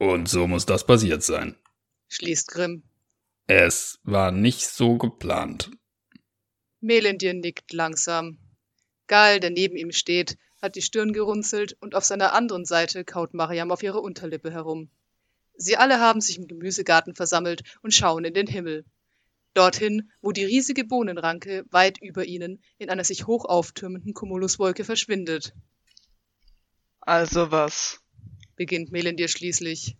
Und so muss das passiert sein. Schließt Grimm. Es war nicht so geplant. Melendir nickt langsam. Gal, der neben ihm steht, hat die Stirn gerunzelt und auf seiner anderen Seite kaut Mariam auf ihrer Unterlippe herum. Sie alle haben sich im Gemüsegarten versammelt und schauen in den Himmel. Dorthin, wo die riesige Bohnenranke weit über ihnen in einer sich hoch auftürmenden Cumuluswolke verschwindet. Also was? Beginnt Melendir schließlich.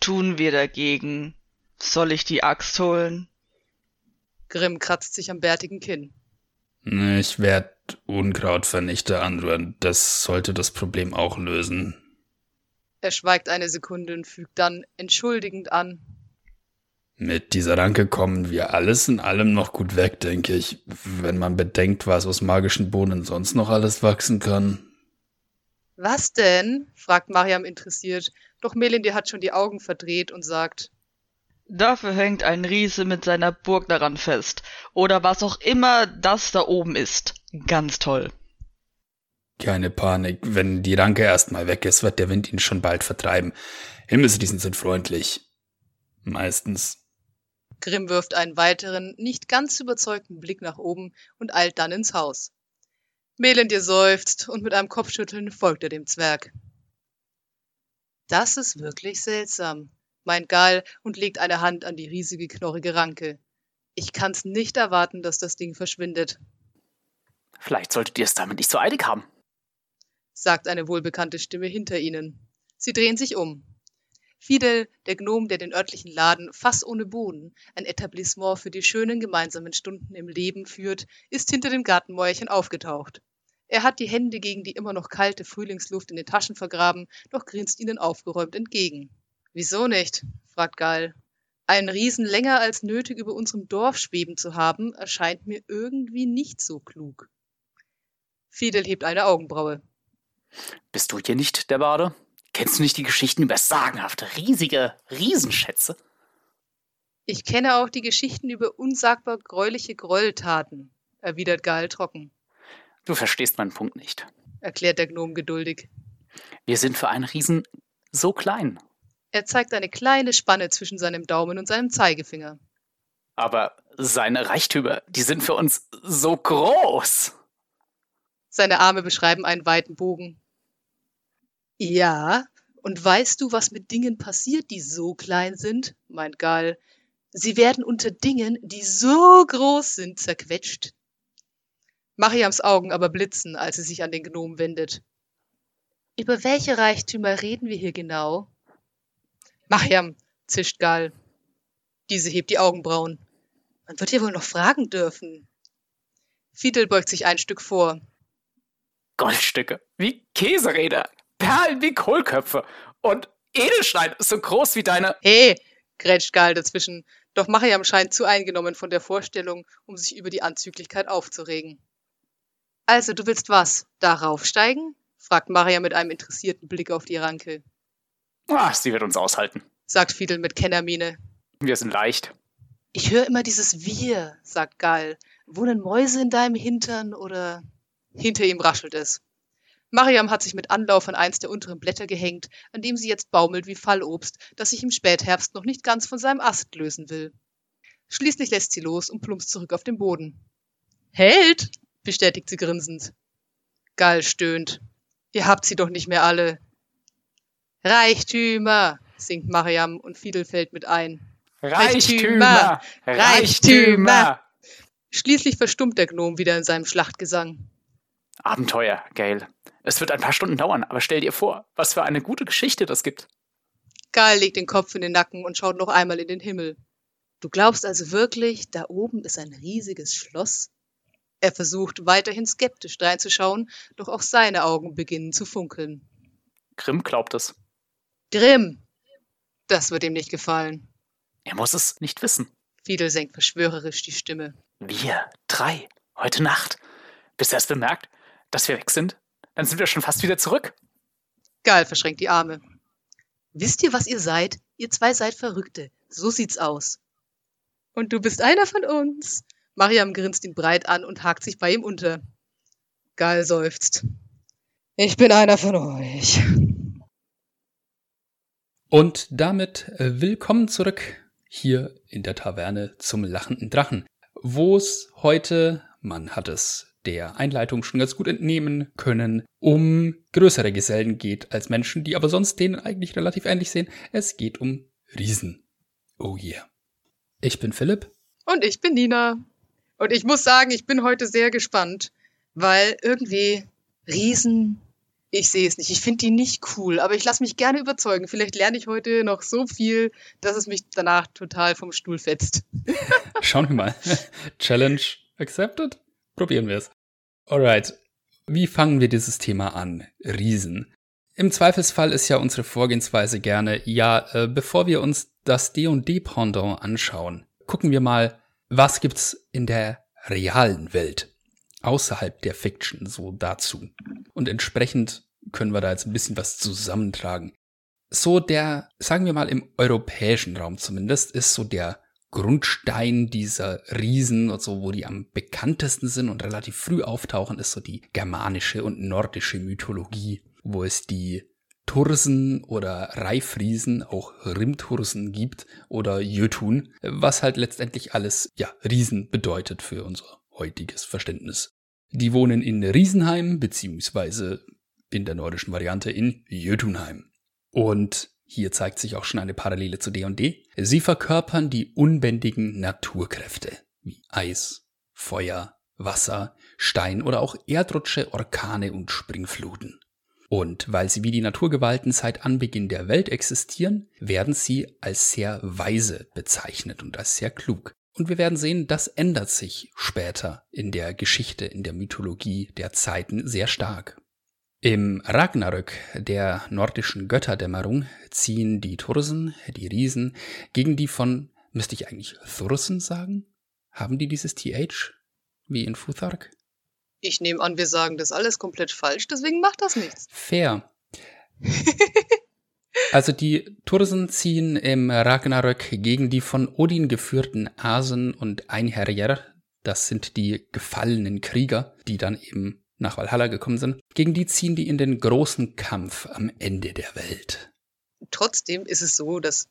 Tun wir dagegen? Soll ich die Axt holen? Grimm kratzt sich am bärtigen Kinn. Ich werde Unkrautvernichter anrühren. Das sollte das Problem auch lösen. Er schweigt eine Sekunde und fügt dann entschuldigend an. Mit dieser Ranke kommen wir alles in allem noch gut weg, denke ich, wenn man bedenkt, was aus magischen Bohnen sonst noch alles wachsen kann. Was denn? fragt Mariam interessiert, doch Melindy hat schon die Augen verdreht und sagt. Dafür hängt ein Riese mit seiner Burg daran fest. Oder was auch immer das da oben ist. Ganz toll. Keine Panik, wenn die Ranke erstmal weg ist, wird der Wind ihn schon bald vertreiben. Himmelsriesen sind freundlich. Meistens. Grimm wirft einen weiteren, nicht ganz überzeugten Blick nach oben und eilt dann ins Haus. Melendir seufzt und mit einem Kopfschütteln folgt er dem Zwerg. Das ist wirklich seltsam, meint Gal und legt eine Hand an die riesige knorrige Ranke. Ich kann's nicht erwarten, dass das Ding verschwindet. Vielleicht solltet ihr es damit nicht so eilig haben sagt eine wohlbekannte Stimme hinter ihnen. Sie drehen sich um. Fidel, der Gnom, der den örtlichen Laden Fass ohne Boden, ein Etablissement für die schönen gemeinsamen Stunden im Leben führt, ist hinter dem Gartenmäuerchen aufgetaucht. Er hat die Hände gegen die immer noch kalte Frühlingsluft in den Taschen vergraben, doch grinst ihnen aufgeräumt entgegen. Wieso nicht? fragt Gal. Einen Riesen länger als nötig über unserem Dorf schweben zu haben, erscheint mir irgendwie nicht so klug. Fidel hebt eine Augenbraue. Bist du hier nicht der Bade? Kennst du nicht die Geschichten über sagenhafte, riesige Riesenschätze? Ich kenne auch die Geschichten über unsagbar gräuliche Gräueltaten, erwidert Gal trocken. Du verstehst meinen Punkt nicht, erklärt der Gnom geduldig. Wir sind für einen Riesen so klein. Er zeigt eine kleine Spanne zwischen seinem Daumen und seinem Zeigefinger. Aber seine Reichtümer, die sind für uns so groß. Seine Arme beschreiben einen weiten Bogen. Ja, und weißt du, was mit Dingen passiert, die so klein sind? meint Gal. Sie werden unter Dingen, die so groß sind, zerquetscht. Mariams Augen aber blitzen, als sie sich an den Gnom wendet. Über welche Reichtümer reden wir hier genau? Mariam, zischt Gal. Diese hebt die Augenbrauen. Man wird hier wohl noch fragen dürfen. Fidel beugt sich ein Stück vor. Goldstücke, wie Käseräder, Perlen wie Kohlköpfe und Edelstein so groß wie deine. Hey, grätscht Gal dazwischen. Doch Mariam scheint zu eingenommen von der Vorstellung, um sich über die Anzüglichkeit aufzuregen. Also, du willst was? Darauf steigen? fragt Mariam mit einem interessierten Blick auf die Ranke. Ah, sie wird uns aushalten, sagt Fidel mit Kennermiene. Wir sind leicht. Ich höre immer dieses Wir, sagt Gal. Wohnen Mäuse in deinem Hintern oder? Hinter ihm raschelt es. Mariam hat sich mit Anlauf an eins der unteren Blätter gehängt, an dem sie jetzt baumelt wie Fallobst, das sich im Spätherbst noch nicht ganz von seinem Ast lösen will. Schließlich lässt sie los und plumpst zurück auf den Boden. Held, bestätigt sie grinsend. Gall stöhnt. Ihr habt sie doch nicht mehr alle. Reichtümer, singt Mariam und Fiedel fällt mit ein. Reichtümer! Reichtümer! Schließlich verstummt der Gnom wieder in seinem Schlachtgesang. Abenteuer, Gail. Es wird ein paar Stunden dauern, aber stell dir vor, was für eine gute Geschichte das gibt. Gail legt den Kopf in den Nacken und schaut noch einmal in den Himmel. Du glaubst also wirklich, da oben ist ein riesiges Schloss? Er versucht weiterhin skeptisch dreinzuschauen, doch auch seine Augen beginnen zu funkeln. Grimm glaubt es. Grimm! Das wird ihm nicht gefallen. Er muss es nicht wissen. Fiedel senkt verschwörerisch die Stimme. Wir drei, heute Nacht. Bis er es bemerkt, dass wir weg sind, dann sind wir schon fast wieder zurück. Gal verschränkt die Arme. Wisst ihr, was ihr seid? Ihr zwei seid Verrückte. So sieht's aus. Und du bist einer von uns. Mariam grinst ihn breit an und hakt sich bei ihm unter. Gal seufzt. Ich bin einer von euch. Und damit äh, willkommen zurück hier in der Taverne zum lachenden Drachen, wo es heute, man hat es der Einleitung schon ganz gut entnehmen können, um größere Gesellen geht als Menschen, die aber sonst denen eigentlich relativ ähnlich sehen. Es geht um Riesen. Oh yeah. Ich bin Philipp. Und ich bin Nina. Und ich muss sagen, ich bin heute sehr gespannt, weil irgendwie Riesen, ich sehe es nicht. Ich finde die nicht cool, aber ich lasse mich gerne überzeugen. Vielleicht lerne ich heute noch so viel, dass es mich danach total vom Stuhl fetzt. Schauen wir mal. Challenge accepted? Probieren wir es. Alright. Wie fangen wir dieses Thema an? Riesen. Im Zweifelsfall ist ja unsere Vorgehensweise gerne, ja, äh, bevor wir uns das D&D-Pendant anschauen, gucken wir mal, was gibt's in der realen Welt außerhalb der Fiction so dazu. Und entsprechend können wir da jetzt ein bisschen was zusammentragen. So der, sagen wir mal im europäischen Raum zumindest, ist so der Grundstein dieser Riesen und so, wo die am bekanntesten sind und relativ früh auftauchen, ist so die germanische und nordische Mythologie, wo es die Tursen oder Reifriesen, auch Rimtursen gibt oder Jötun, was halt letztendlich alles, ja, Riesen bedeutet für unser heutiges Verständnis. Die wohnen in Riesenheim, beziehungsweise in der nordischen Variante in Jötunheim. Und hier zeigt sich auch schon eine Parallele zu D&D. Sie verkörpern die unbändigen Naturkräfte wie Eis, Feuer, Wasser, Stein oder auch Erdrutsche, Orkane und Springfluten. Und weil sie wie die Naturgewalten seit Anbeginn der Welt existieren, werden sie als sehr weise bezeichnet und als sehr klug. Und wir werden sehen, das ändert sich später in der Geschichte, in der Mythologie der Zeiten sehr stark. Im Ragnarök der nordischen Götterdämmerung ziehen die Tursen, die Riesen, gegen die von, müsste ich eigentlich Thursen sagen? Haben die dieses TH? Wie in Futhark? Ich nehme an, wir sagen das alles komplett falsch, deswegen macht das nichts. Fair. also die Tursen ziehen im Ragnarök gegen die von Odin geführten Asen und Einherjer. Das sind die gefallenen Krieger, die dann eben nach Valhalla gekommen sind, gegen die ziehen die in den großen Kampf am Ende der Welt. Trotzdem ist es so, dass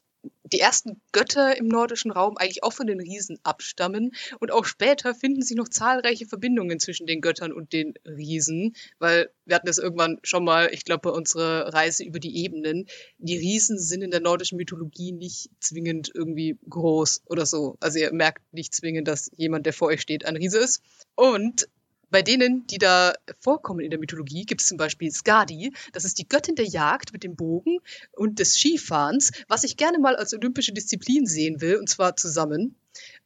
die ersten Götter im nordischen Raum eigentlich auch von den Riesen abstammen. Und auch später finden sich noch zahlreiche Verbindungen zwischen den Göttern und den Riesen, weil wir hatten das irgendwann schon mal, ich glaube, bei unserer Reise über die Ebenen. Die Riesen sind in der nordischen Mythologie nicht zwingend irgendwie groß oder so. Also ihr merkt nicht zwingend, dass jemand, der vor euch steht, ein Riese ist. Und bei denen, die da vorkommen in der Mythologie, gibt es zum Beispiel Skadi. Das ist die Göttin der Jagd mit dem Bogen und des Skifahrens, was ich gerne mal als olympische Disziplin sehen will, und zwar zusammen.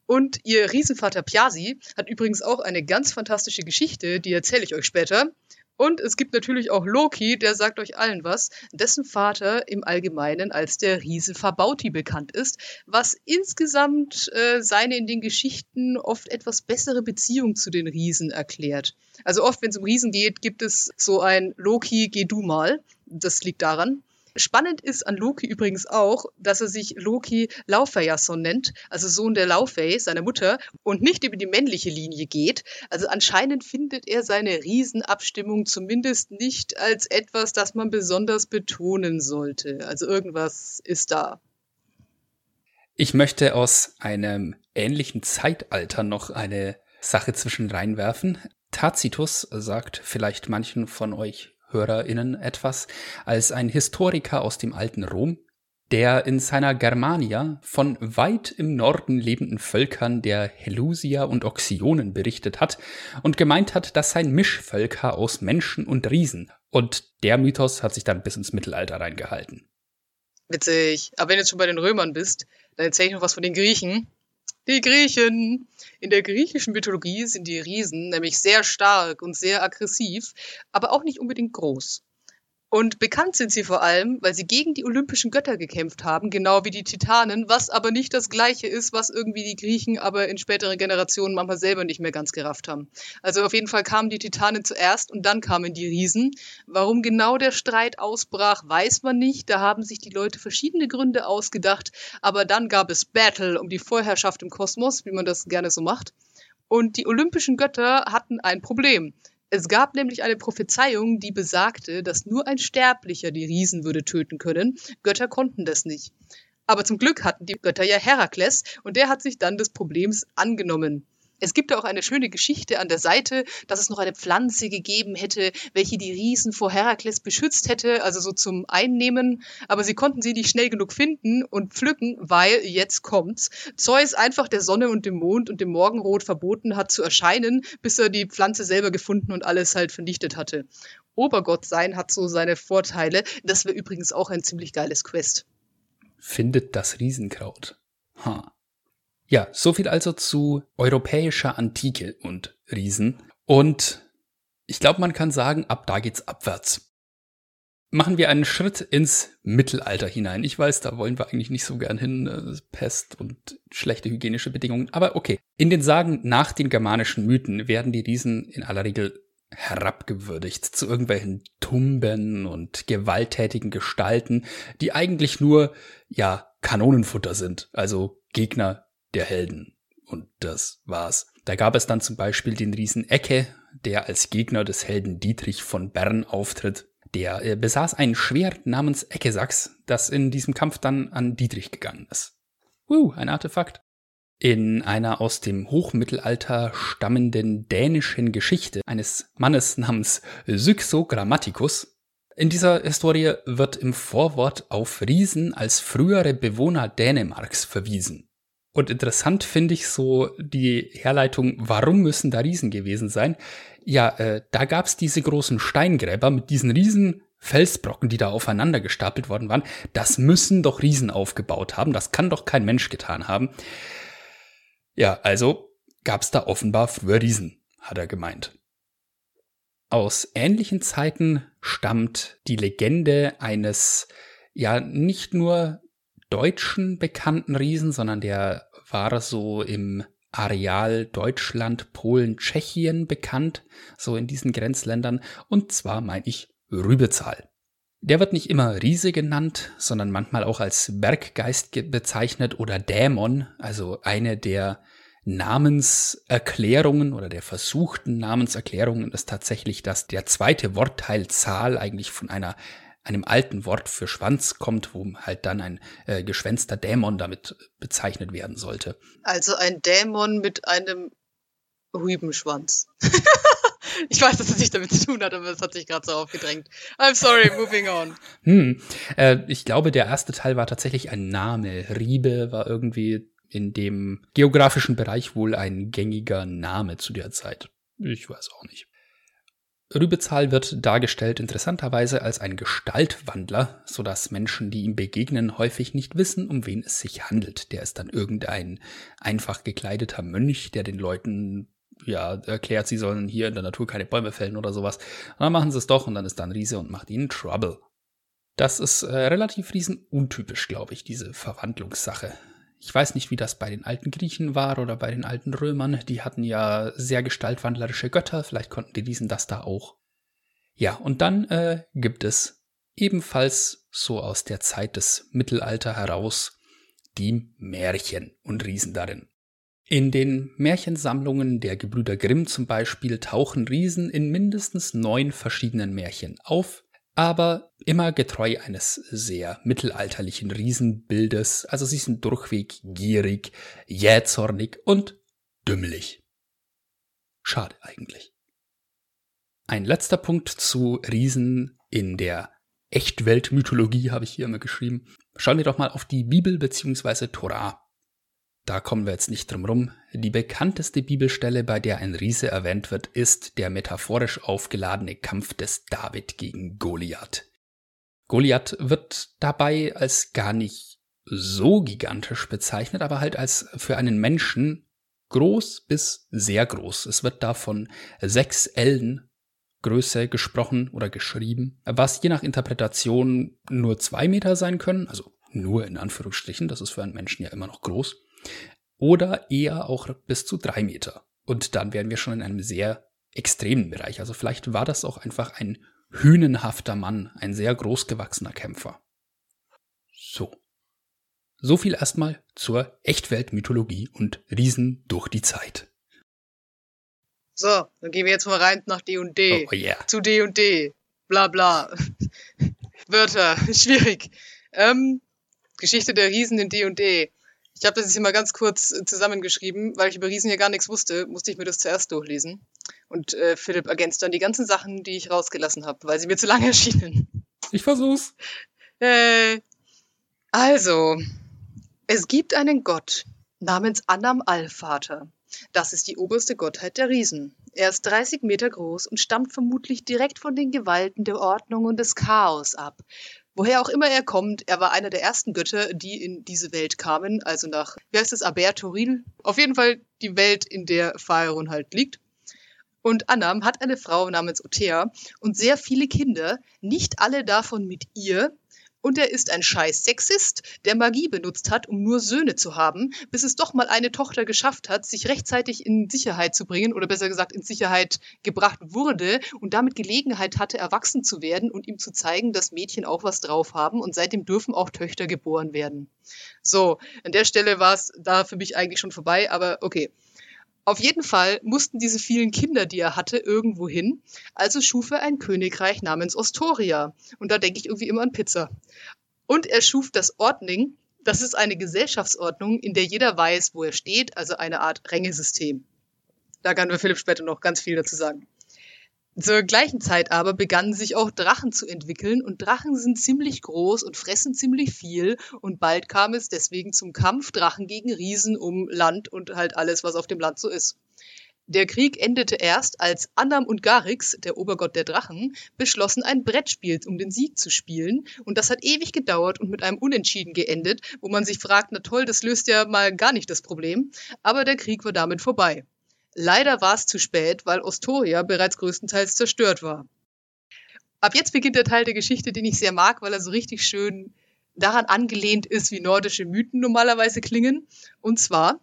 Und ihr Riesenvater Piasi hat übrigens auch eine ganz fantastische Geschichte, die erzähle ich euch später. Und es gibt natürlich auch Loki, der sagt euch allen was, dessen Vater im Allgemeinen als der Riese Fabauti bekannt ist, was insgesamt äh, seine in den Geschichten oft etwas bessere Beziehung zu den Riesen erklärt. Also oft, wenn es um Riesen geht, gibt es so ein Loki, geh du mal. Das liegt daran. Spannend ist an Loki übrigens auch, dass er sich Loki Laufeyasson nennt, also Sohn der Laufey, seiner Mutter, und nicht über die männliche Linie geht. Also anscheinend findet er seine Riesenabstimmung zumindest nicht als etwas, das man besonders betonen sollte. Also irgendwas ist da. Ich möchte aus einem ähnlichen Zeitalter noch eine Sache zwischen reinwerfen. Tacitus sagt vielleicht manchen von euch HörerInnen etwas als ein Historiker aus dem alten Rom, der in seiner Germania von weit im Norden lebenden Völkern der Helusier und Oxionen berichtet hat und gemeint hat, das seien Mischvölker aus Menschen und Riesen. Und der Mythos hat sich dann bis ins Mittelalter reingehalten. Witzig. Aber wenn du jetzt schon bei den Römern bist, dann erzähle ich noch was von den Griechen. Die Griechen. In der griechischen Mythologie sind die Riesen nämlich sehr stark und sehr aggressiv, aber auch nicht unbedingt groß. Und bekannt sind sie vor allem, weil sie gegen die olympischen Götter gekämpft haben, genau wie die Titanen, was aber nicht das gleiche ist, was irgendwie die Griechen aber in späteren Generationen manchmal selber nicht mehr ganz gerafft haben. Also auf jeden Fall kamen die Titanen zuerst und dann kamen die Riesen. Warum genau der Streit ausbrach, weiß man nicht. Da haben sich die Leute verschiedene Gründe ausgedacht. Aber dann gab es Battle um die Vorherrschaft im Kosmos, wie man das gerne so macht. Und die olympischen Götter hatten ein Problem Es gab nämlich eine Prophezeiung, die besagte, dass nur ein Sterblicher die Riesen würde töten können. Götter konnten das nicht. Aber zum Glück hatten die Götter ja Herakles und der hat sich dann des Problems angenommen. Es gibt auch eine schöne Geschichte an der Seite, dass es noch eine Pflanze gegeben hätte, welche die Riesen vor Herakles beschützt hätte, also so zum Einnehmen. Aber sie konnten sie nicht schnell genug finden und pflücken, weil, jetzt kommt's, Zeus einfach der Sonne und dem Mond und dem Morgenrot verboten hat zu erscheinen, bis er die Pflanze selber gefunden und alles halt vernichtet hatte. Obergott sein hat so seine Vorteile. Das wäre übrigens auch ein ziemlich geiles Quest. Findet das Riesenkraut. Ha. Ja, so viel also zu europäischer Antike und Riesen. Und ich glaube, man kann sagen, ab da geht's abwärts. Machen wir einen Schritt ins Mittelalter hinein. Ich weiß, da wollen wir eigentlich nicht so gern hin, äh, Pest und schlechte hygienische Bedingungen. Aber okay. In den Sagen nach den germanischen Mythen werden die Riesen in aller Regel herabgewürdigt zu irgendwelchen Tumben und gewalttätigen Gestalten, die eigentlich nur, ja, Kanonenfutter sind, also Gegner der Helden. Und das war's. Da gab es dann zum Beispiel den Riesen Ecke, der als Gegner des Helden Dietrich von Bern auftritt. Der äh, besaß ein Schwert namens Eckesachs, das in diesem Kampf dann an Dietrich gegangen ist. Uh, ein Artefakt. In einer aus dem Hochmittelalter stammenden dänischen Geschichte eines Mannes namens Syxo Grammaticus. In dieser Historie wird im Vorwort auf Riesen als frühere Bewohner Dänemarks verwiesen. Und interessant finde ich so die Herleitung, warum müssen da Riesen gewesen sein? Ja, äh, da gab es diese großen Steingräber mit diesen riesen Felsbrocken, die da aufeinander gestapelt worden waren. Das müssen doch Riesen aufgebaut haben. Das kann doch kein Mensch getan haben. Ja, also gab es da offenbar früher Riesen, hat er gemeint. Aus ähnlichen Zeiten stammt die Legende eines ja nicht nur deutschen bekannten Riesen, sondern der war so im Areal Deutschland, Polen, Tschechien bekannt, so in diesen Grenzländern, und zwar meine ich Rübezahl. Der wird nicht immer Riese genannt, sondern manchmal auch als Berggeist bezeichnet oder Dämon, also eine der Namenserklärungen oder der versuchten Namenserklärungen ist tatsächlich, dass der zweite Wortteil Zahl eigentlich von einer einem alten Wort für Schwanz kommt, wo halt dann ein äh, geschwänzter Dämon damit bezeichnet werden sollte. Also ein Dämon mit einem Rübenschwanz. ich weiß, dass es nicht damit zu tun hat, aber es hat sich gerade so aufgedrängt. I'm sorry, moving on. Hm. Äh, ich glaube, der erste Teil war tatsächlich ein Name. Riebe war irgendwie in dem geografischen Bereich wohl ein gängiger Name zu der Zeit. Ich weiß auch nicht. Rübezahl wird dargestellt interessanterweise als ein Gestaltwandler, so dass Menschen, die ihm begegnen, häufig nicht wissen, um wen es sich handelt. Der ist dann irgendein einfach gekleideter Mönch, der den Leuten ja erklärt, sie sollen hier in der Natur keine Bäume fällen oder sowas. Und dann machen sie es doch und dann ist da ein Riese und macht ihnen Trouble. Das ist äh, relativ riesenuntypisch, glaube ich, diese Verwandlungssache. Ich weiß nicht, wie das bei den alten Griechen war oder bei den alten Römern. Die hatten ja sehr gestaltwandlerische Götter. Vielleicht konnten die diesen das da auch. Ja, und dann äh, gibt es ebenfalls so aus der Zeit des Mittelalter heraus die Märchen und Riesen darin. In den Märchensammlungen der Gebrüder Grimm zum Beispiel tauchen Riesen in mindestens neun verschiedenen Märchen auf, aber immer getreu eines sehr mittelalterlichen Riesenbildes. Also sie sind durchweg gierig, jähzornig und dümmelig. Schade eigentlich. Ein letzter Punkt zu Riesen in der Echtweltmythologie habe ich hier immer geschrieben. Schauen wir doch mal auf die Bibel bzw. Torah. Da kommen wir jetzt nicht drum rum. Die bekannteste Bibelstelle, bei der ein Riese erwähnt wird, ist der metaphorisch aufgeladene Kampf des David gegen Goliath. Goliath wird dabei als gar nicht so gigantisch bezeichnet, aber halt als für einen Menschen groß bis sehr groß. Es wird da von sechs Ellen Größe gesprochen oder geschrieben, was je nach Interpretation nur zwei Meter sein können, also nur in Anführungsstrichen, das ist für einen Menschen ja immer noch groß oder eher auch bis zu drei Meter. Und dann wären wir schon in einem sehr extremen Bereich. Also vielleicht war das auch einfach ein hünenhafter Mann, ein sehr großgewachsener Kämpfer. So. So viel erstmal zur Echtweltmythologie und Riesen durch die Zeit. So, dann gehen wir jetzt mal rein nach D und D. Oh, oh yeah. Zu D und D. Bla bla. Wörter, schwierig. Ähm, Geschichte der Riesen in D und D. Ich habe das jetzt hier mal ganz kurz äh, zusammengeschrieben, weil ich über Riesen hier gar nichts wusste, musste ich mir das zuerst durchlesen. Und äh, Philipp ergänzt dann die ganzen Sachen, die ich rausgelassen habe, weil sie mir zu lang erschienen. Ich versuch's. Äh, also, es gibt einen Gott namens Annam Allvater. Das ist die oberste Gottheit der Riesen. Er ist 30 Meter groß und stammt vermutlich direkt von den Gewalten der Ordnung und des Chaos ab. Woher auch immer er kommt, er war einer der ersten Götter, die in diese Welt kamen, also nach, wie heißt es, Abertoril? Auf jeden Fall die Welt, in der Phaeron halt liegt. Und Annam hat eine Frau namens Othea und sehr viele Kinder, nicht alle davon mit ihr, und er ist ein scheiß Sexist, der Magie benutzt hat, um nur Söhne zu haben, bis es doch mal eine Tochter geschafft hat, sich rechtzeitig in Sicherheit zu bringen oder besser gesagt in Sicherheit gebracht wurde und damit Gelegenheit hatte, erwachsen zu werden und ihm zu zeigen, dass Mädchen auch was drauf haben und seitdem dürfen auch Töchter geboren werden. So, an der Stelle war es da für mich eigentlich schon vorbei, aber okay. Auf jeden Fall mussten diese vielen Kinder, die er hatte, irgendwo hin. Also schuf er ein Königreich namens Ostoria. Und da denke ich irgendwie immer an Pizza. Und er schuf das Ordning. Das ist eine Gesellschaftsordnung, in der jeder weiß, wo er steht, also eine Art Rängesystem. Da kann wir Philipp später noch ganz viel dazu sagen. Zur gleichen Zeit aber begannen sich auch Drachen zu entwickeln und Drachen sind ziemlich groß und fressen ziemlich viel und bald kam es deswegen zum Kampf Drachen gegen Riesen um Land und halt alles, was auf dem Land so ist. Der Krieg endete erst, als Annam und Garix, der Obergott der Drachen, beschlossen, ein Brettspiel um den Sieg zu spielen. Und das hat ewig gedauert und mit einem Unentschieden geendet, wo man sich fragt, na toll, das löst ja mal gar nicht das Problem. Aber der Krieg war damit vorbei. Leider war es zu spät, weil Ostoria bereits größtenteils zerstört war. Ab jetzt beginnt der Teil der Geschichte, den ich sehr mag, weil er so richtig schön daran angelehnt ist, wie nordische Mythen normalerweise klingen. Und zwar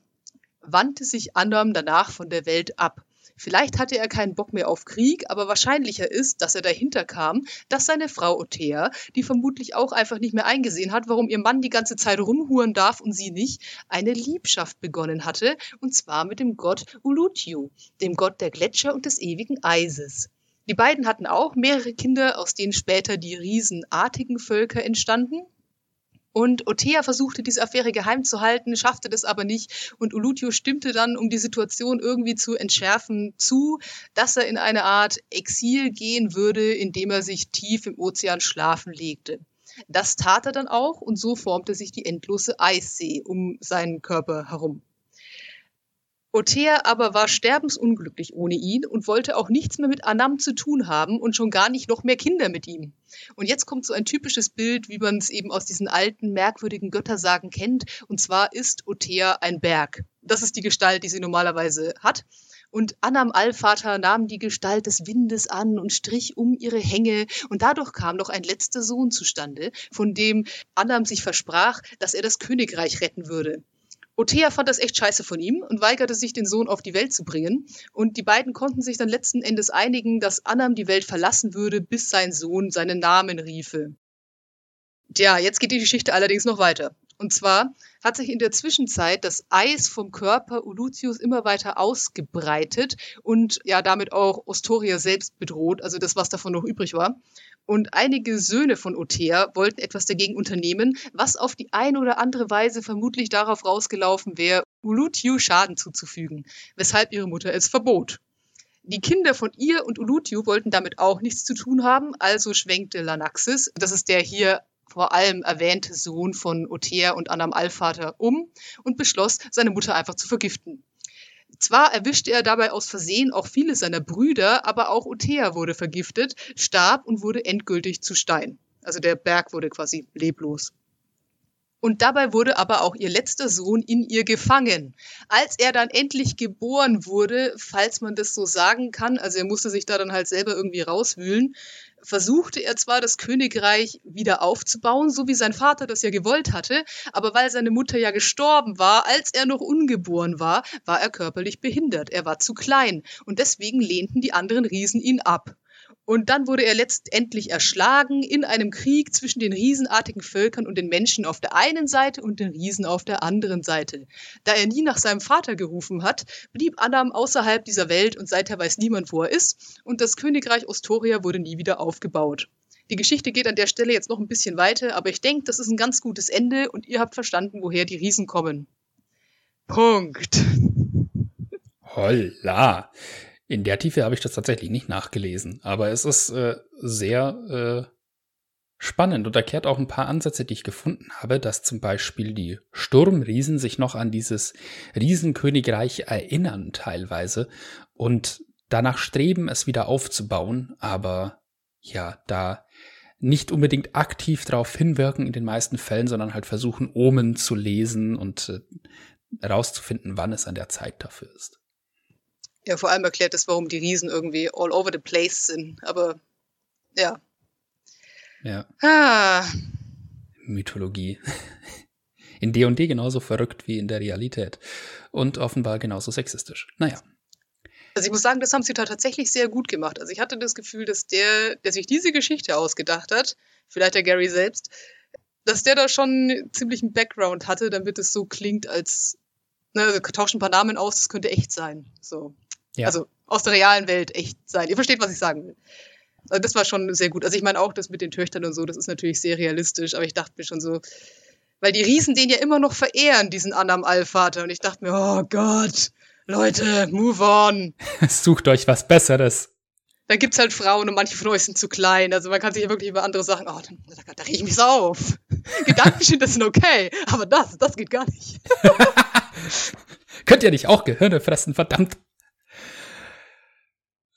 wandte sich Annam danach von der Welt ab. Vielleicht hatte er keinen Bock mehr auf Krieg, aber wahrscheinlicher ist, dass er dahinter kam, dass seine Frau Othea, die vermutlich auch einfach nicht mehr eingesehen hat, warum ihr Mann die ganze Zeit rumhuren darf und sie nicht, eine Liebschaft begonnen hatte, und zwar mit dem Gott Ulutiu, dem Gott der Gletscher und des ewigen Eises. Die beiden hatten auch mehrere Kinder, aus denen später die riesenartigen Völker entstanden, und Othea versuchte diese Affäre geheim zu halten, schaffte das aber nicht. Und Ulutio stimmte dann, um die Situation irgendwie zu entschärfen, zu, dass er in eine Art Exil gehen würde, indem er sich tief im Ozean schlafen legte. Das tat er dann auch und so formte sich die endlose Eissee um seinen Körper herum. Othea aber war sterbensunglücklich ohne ihn und wollte auch nichts mehr mit Anam zu tun haben und schon gar nicht noch mehr Kinder mit ihm. Und jetzt kommt so ein typisches Bild, wie man es eben aus diesen alten, merkwürdigen Göttersagen kennt. Und zwar ist Othea ein Berg. Das ist die Gestalt, die sie normalerweise hat. Und Annam Allvater nahm die Gestalt des Windes an und strich um ihre Hänge. Und dadurch kam noch ein letzter Sohn zustande, von dem Annam sich versprach, dass er das Königreich retten würde. Othea fand das echt scheiße von ihm und weigerte sich, den Sohn auf die Welt zu bringen. Und die beiden konnten sich dann letzten Endes einigen, dass Annam die Welt verlassen würde, bis sein Sohn seinen Namen riefe. Tja, jetzt geht die Geschichte allerdings noch weiter. Und zwar hat sich in der Zwischenzeit das Eis vom Körper Ulutius immer weiter ausgebreitet und ja damit auch Ostoria selbst bedroht, also das, was davon noch übrig war. Und einige Söhne von Othea wollten etwas dagegen unternehmen, was auf die eine oder andere Weise vermutlich darauf rausgelaufen wäre, Ulutiu Schaden zuzufügen, weshalb ihre Mutter es verbot. Die Kinder von ihr und Ulutiu wollten damit auch nichts zu tun haben, also schwenkte Lanaxis, das ist der hier vor allem erwähnte Sohn von Othea und Annam Allvater, um und beschloss, seine Mutter einfach zu vergiften. Zwar erwischte er dabei aus Versehen auch viele seiner Brüder, aber auch Othea wurde vergiftet, starb und wurde endgültig zu Stein. Also der Berg wurde quasi leblos. Und dabei wurde aber auch ihr letzter Sohn in ihr gefangen. Als er dann endlich geboren wurde, falls man das so sagen kann, also er musste sich da dann halt selber irgendwie rauswühlen, versuchte er zwar das Königreich wieder aufzubauen, so wie sein Vater das ja gewollt hatte, aber weil seine Mutter ja gestorben war, als er noch ungeboren war, war er körperlich behindert. Er war zu klein und deswegen lehnten die anderen Riesen ihn ab. Und dann wurde er letztendlich erschlagen in einem Krieg zwischen den riesenartigen Völkern und den Menschen auf der einen Seite und den Riesen auf der anderen Seite. Da er nie nach seinem Vater gerufen hat, blieb Annam außerhalb dieser Welt und seither weiß niemand, wo er ist, und das Königreich Ostoria wurde nie wieder aufgebaut. Die Geschichte geht an der Stelle jetzt noch ein bisschen weiter, aber ich denke, das ist ein ganz gutes Ende und ihr habt verstanden, woher die Riesen kommen. Punkt. Holla. In der Tiefe habe ich das tatsächlich nicht nachgelesen, aber es ist äh, sehr äh, spannend und erklärt auch ein paar Ansätze, die ich gefunden habe, dass zum Beispiel die Sturmriesen sich noch an dieses Riesenkönigreich erinnern teilweise und danach streben, es wieder aufzubauen, aber ja, da nicht unbedingt aktiv darauf hinwirken in den meisten Fällen, sondern halt versuchen, Omen zu lesen und äh, herauszufinden, wann es an der Zeit dafür ist. Ja, vor allem erklärt es, warum die Riesen irgendwie all over the place sind. Aber ja. Ja. Ah. Mythologie. In D&D genauso verrückt wie in der Realität. Und offenbar genauso sexistisch. Naja. Also ich muss sagen, das haben sie da tatsächlich sehr gut gemacht. Also ich hatte das Gefühl, dass der, der sich diese Geschichte ausgedacht hat, vielleicht der Gary selbst, dass der da schon ziemlich einen Background hatte, damit es so klingt, als ne, also tauschen ein paar Namen aus, das könnte echt sein. So. Ja. Also aus der realen Welt echt sein. Ihr versteht, was ich sagen will. Also das war schon sehr gut. Also ich meine auch das mit den Töchtern und so, das ist natürlich sehr realistisch, aber ich dachte mir schon so, weil die Riesen den ja immer noch verehren, diesen Annam Allvater. Und ich dachte mir, oh Gott, Leute, move on. Sucht euch was Besseres. Da gibt's halt Frauen und manche von euch sind zu klein. Also man kann sich ja wirklich über andere Sachen, oh, da, da, da reg ich mich so auf. Gedanken das sind okay, aber das, das geht gar nicht. Könnt ihr nicht auch Gehirne fressen, verdammt.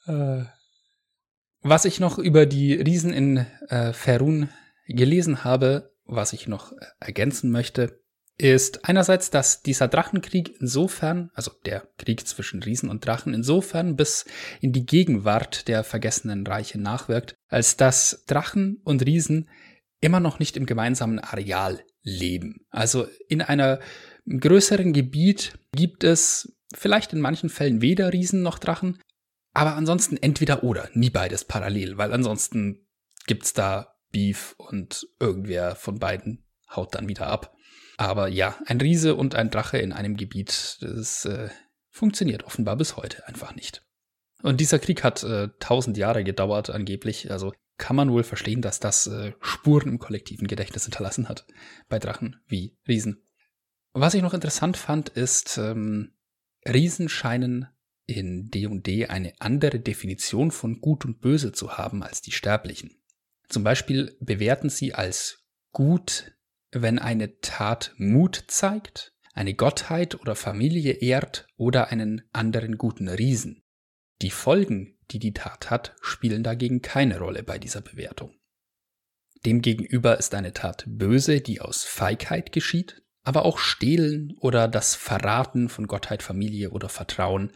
Äh, was ich noch über die Riesen in äh, Ferun gelesen habe, was ich noch äh, ergänzen möchte, ist einerseits, dass dieser Drachenkrieg insofern, also der Krieg zwischen Riesen und Drachen insofern bis in die Gegenwart der vergessenen Reiche nachwirkt, als dass Drachen und Riesen immer noch nicht im gemeinsamen Areal leben. Also in einer größeren Gebiet gibt es vielleicht in manchen Fällen weder Riesen noch Drachen, aber ansonsten entweder oder, nie beides parallel, weil ansonsten gibt's da Beef und irgendwer von beiden haut dann wieder ab. Aber ja, ein Riese und ein Drache in einem Gebiet, das äh, funktioniert offenbar bis heute einfach nicht. Und dieser Krieg hat äh, tausend Jahre gedauert angeblich, also kann man wohl verstehen, dass das äh, Spuren im kollektiven Gedächtnis hinterlassen hat bei Drachen wie Riesen. Was ich noch interessant fand, ist, ähm, Riesen scheinen in D&D eine andere Definition von Gut und Böse zu haben als die Sterblichen. Zum Beispiel bewerten sie als gut, wenn eine Tat Mut zeigt, eine Gottheit oder Familie ehrt oder einen anderen guten Riesen. Die Folgen, die die Tat hat, spielen dagegen keine Rolle bei dieser Bewertung. Demgegenüber ist eine Tat böse, die aus Feigheit geschieht, aber auch Stehlen oder das Verraten von Gottheit, Familie oder Vertrauen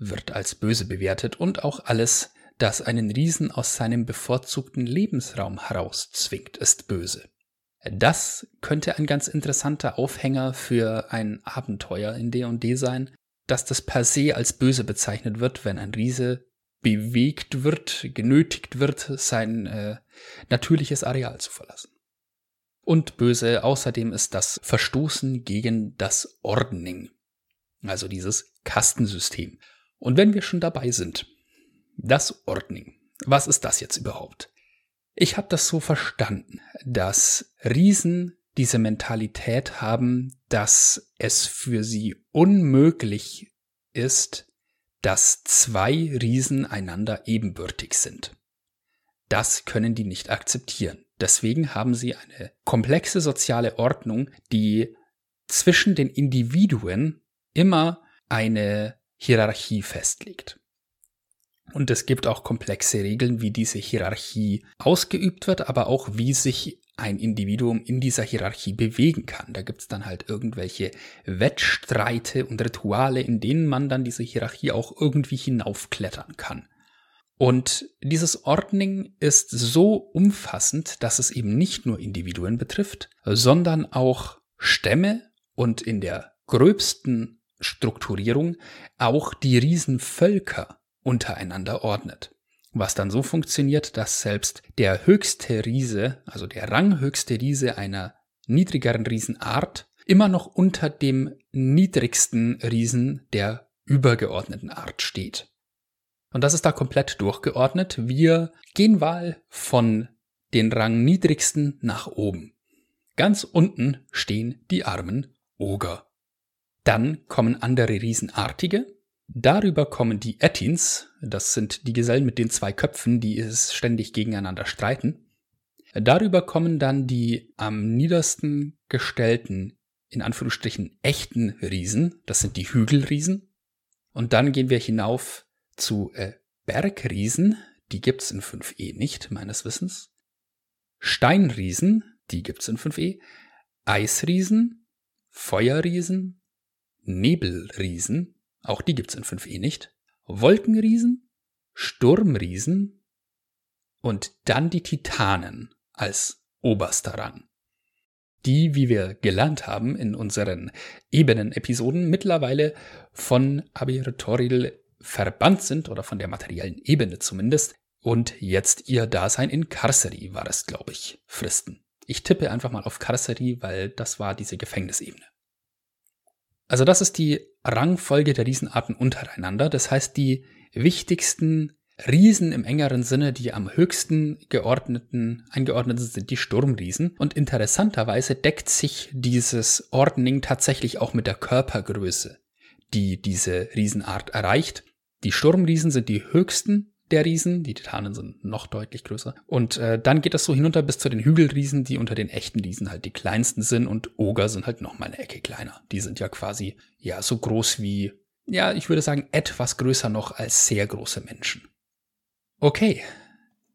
wird als böse bewertet und auch alles, das einen Riesen aus seinem bevorzugten Lebensraum herauszwingt, ist böse. Das könnte ein ganz interessanter Aufhänger für ein Abenteuer in D&D sein, dass das per se als böse bezeichnet wird, wenn ein Riese bewegt wird, genötigt wird, sein äh, natürliches Areal zu verlassen. Und böse außerdem ist das Verstoßen gegen das Ordning, also dieses Kastensystem. Und wenn wir schon dabei sind, das Ordning. Was ist das jetzt überhaupt? Ich habe das so verstanden, dass Riesen diese Mentalität haben, dass es für sie unmöglich ist, dass zwei Riesen einander ebenbürtig sind. Das können die nicht akzeptieren. Deswegen haben sie eine komplexe soziale Ordnung, die zwischen den Individuen immer eine Hierarchie festlegt. Und es gibt auch komplexe Regeln, wie diese Hierarchie ausgeübt wird, aber auch wie sich ein Individuum in dieser Hierarchie bewegen kann. Da gibt's dann halt irgendwelche Wettstreite und Rituale, in denen man dann diese Hierarchie auch irgendwie hinaufklettern kann. Und dieses Ordning ist so umfassend, dass es eben nicht nur Individuen betrifft, sondern auch Stämme und in der gröbsten Strukturierung auch die Riesenvölker untereinander ordnet. was dann so funktioniert, dass selbst der höchste Riese, also der ranghöchste Riese einer niedrigeren Riesenart, immer noch unter dem niedrigsten Riesen der übergeordneten Art steht. Und das ist da komplett durchgeordnet. Wir gehen mal von den rangniedrigsten nach oben. Ganz unten stehen die armen Oger. Dann kommen andere Riesenartige. Darüber kommen die Ettins, das sind die Gesellen mit den zwei Köpfen, die es ständig gegeneinander streiten. Darüber kommen dann die am niedersten gestellten, in Anführungsstrichen echten Riesen, das sind die Hügelriesen. Und dann gehen wir hinauf zu äh, Bergriesen, die gibt's in 5e nicht, meines Wissens. Steinriesen, die gibt's in 5e. Eisriesen, Feuerriesen, Nebelriesen, auch die gibt's in 5e nicht. Wolkenriesen, Sturmriesen und dann die Titanen als oberster Rang. Die, wie wir gelernt haben in unseren Ebenen-Episoden, mittlerweile von Abiratoril verbannt sind oder von der materiellen Ebene zumindest und jetzt ihr Dasein in Carceri war es, glaube ich, fristen. Ich tippe einfach mal auf Carceri, weil das war diese Gefängnisebene. Also das ist die Rangfolge der Riesenarten untereinander. Das heißt, die wichtigsten Riesen im engeren Sinne, die am höchsten geordneten, eingeordnet sind, sind die Sturmriesen. Und interessanterweise deckt sich dieses Ordning tatsächlich auch mit der Körpergröße, die diese Riesenart erreicht. Die Sturmriesen sind die höchsten der Riesen, die Titanen sind noch deutlich größer. Und äh, dann geht das so hinunter bis zu den Hügelriesen, die unter den echten Riesen halt die kleinsten sind und Oger sind halt noch mal eine Ecke kleiner. Die sind ja quasi ja so groß wie ja, ich würde sagen etwas größer noch als sehr große Menschen. Okay,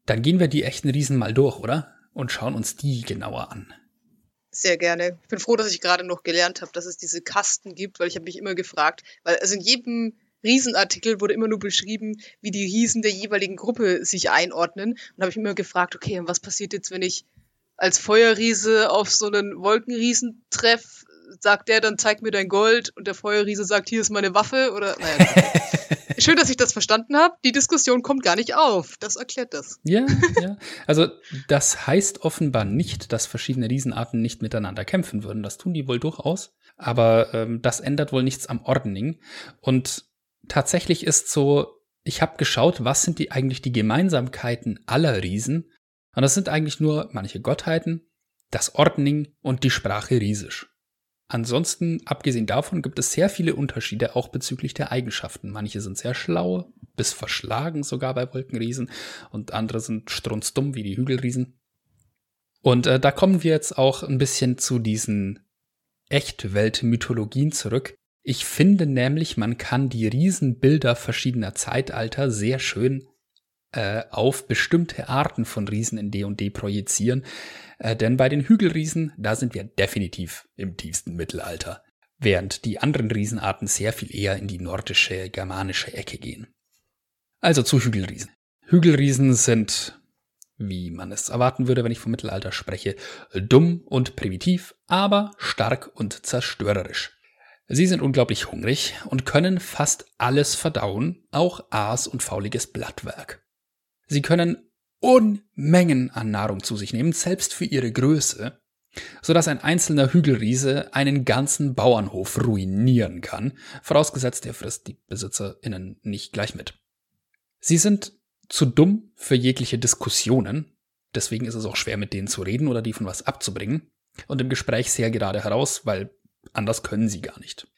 dann gehen wir die echten Riesen mal durch, oder? Und schauen uns die genauer an. Sehr gerne. Ich bin froh, dass ich gerade noch gelernt habe, dass es diese Kasten gibt, weil ich habe mich immer gefragt, weil also in jedem Riesenartikel wurde immer nur beschrieben, wie die Riesen der jeweiligen Gruppe sich einordnen. Und habe ich immer gefragt, okay, was passiert jetzt, wenn ich als Feuerriese auf so einen Wolkenriesen treffe? Sagt der dann, zeig mir dein Gold und der Feuerriese sagt, hier ist meine Waffe? Oder, naja. Schön, dass ich das verstanden habe. Die Diskussion kommt gar nicht auf. Das erklärt das. Ja, ja. Also, das heißt offenbar nicht, dass verschiedene Riesenarten nicht miteinander kämpfen würden. Das tun die wohl durchaus. Aber ähm, das ändert wohl nichts am Ordning. Und tatsächlich ist so, ich habe geschaut, was sind die eigentlich die Gemeinsamkeiten aller Riesen? Und das sind eigentlich nur manche Gottheiten, das Ordning und die Sprache Riesisch. Ansonsten, abgesehen davon, gibt es sehr viele Unterschiede auch bezüglich der Eigenschaften. Manche sind sehr schlau, bis verschlagen sogar bei Wolkenriesen und andere sind strunzdumm wie die Hügelriesen. Und äh, da kommen wir jetzt auch ein bisschen zu diesen Echtwelt-Mythologien zurück, ich finde nämlich, man kann die Riesenbilder verschiedener Zeitalter sehr schön äh, auf bestimmte Arten von Riesen in D&D projizieren. Äh, denn bei den Hügelriesen, da sind wir definitiv im tiefsten Mittelalter. Während die anderen Riesenarten sehr viel eher in die nordische, germanische Ecke gehen. Also zu Hügelriesen. Hügelriesen sind, wie man es erwarten würde, wenn ich vom Mittelalter spreche, dumm und primitiv, aber stark und zerstörerisch. Sie sind unglaublich hungrig und können fast alles verdauen, auch Aas und fauliges Blattwerk. Sie können Unmengen an Nahrung zu sich nehmen, selbst für ihre Größe, so dass ein einzelner Hügelriese einen ganzen Bauernhof ruinieren kann, vorausgesetzt er frisst die BesitzerInnen nicht gleich mit. Sie sind zu dumm für jegliche Diskussionen, deswegen ist es auch schwer mit denen zu reden oder die von was abzubringen, und im Gespräch sehr gerade heraus, weil Anders können sie gar nicht.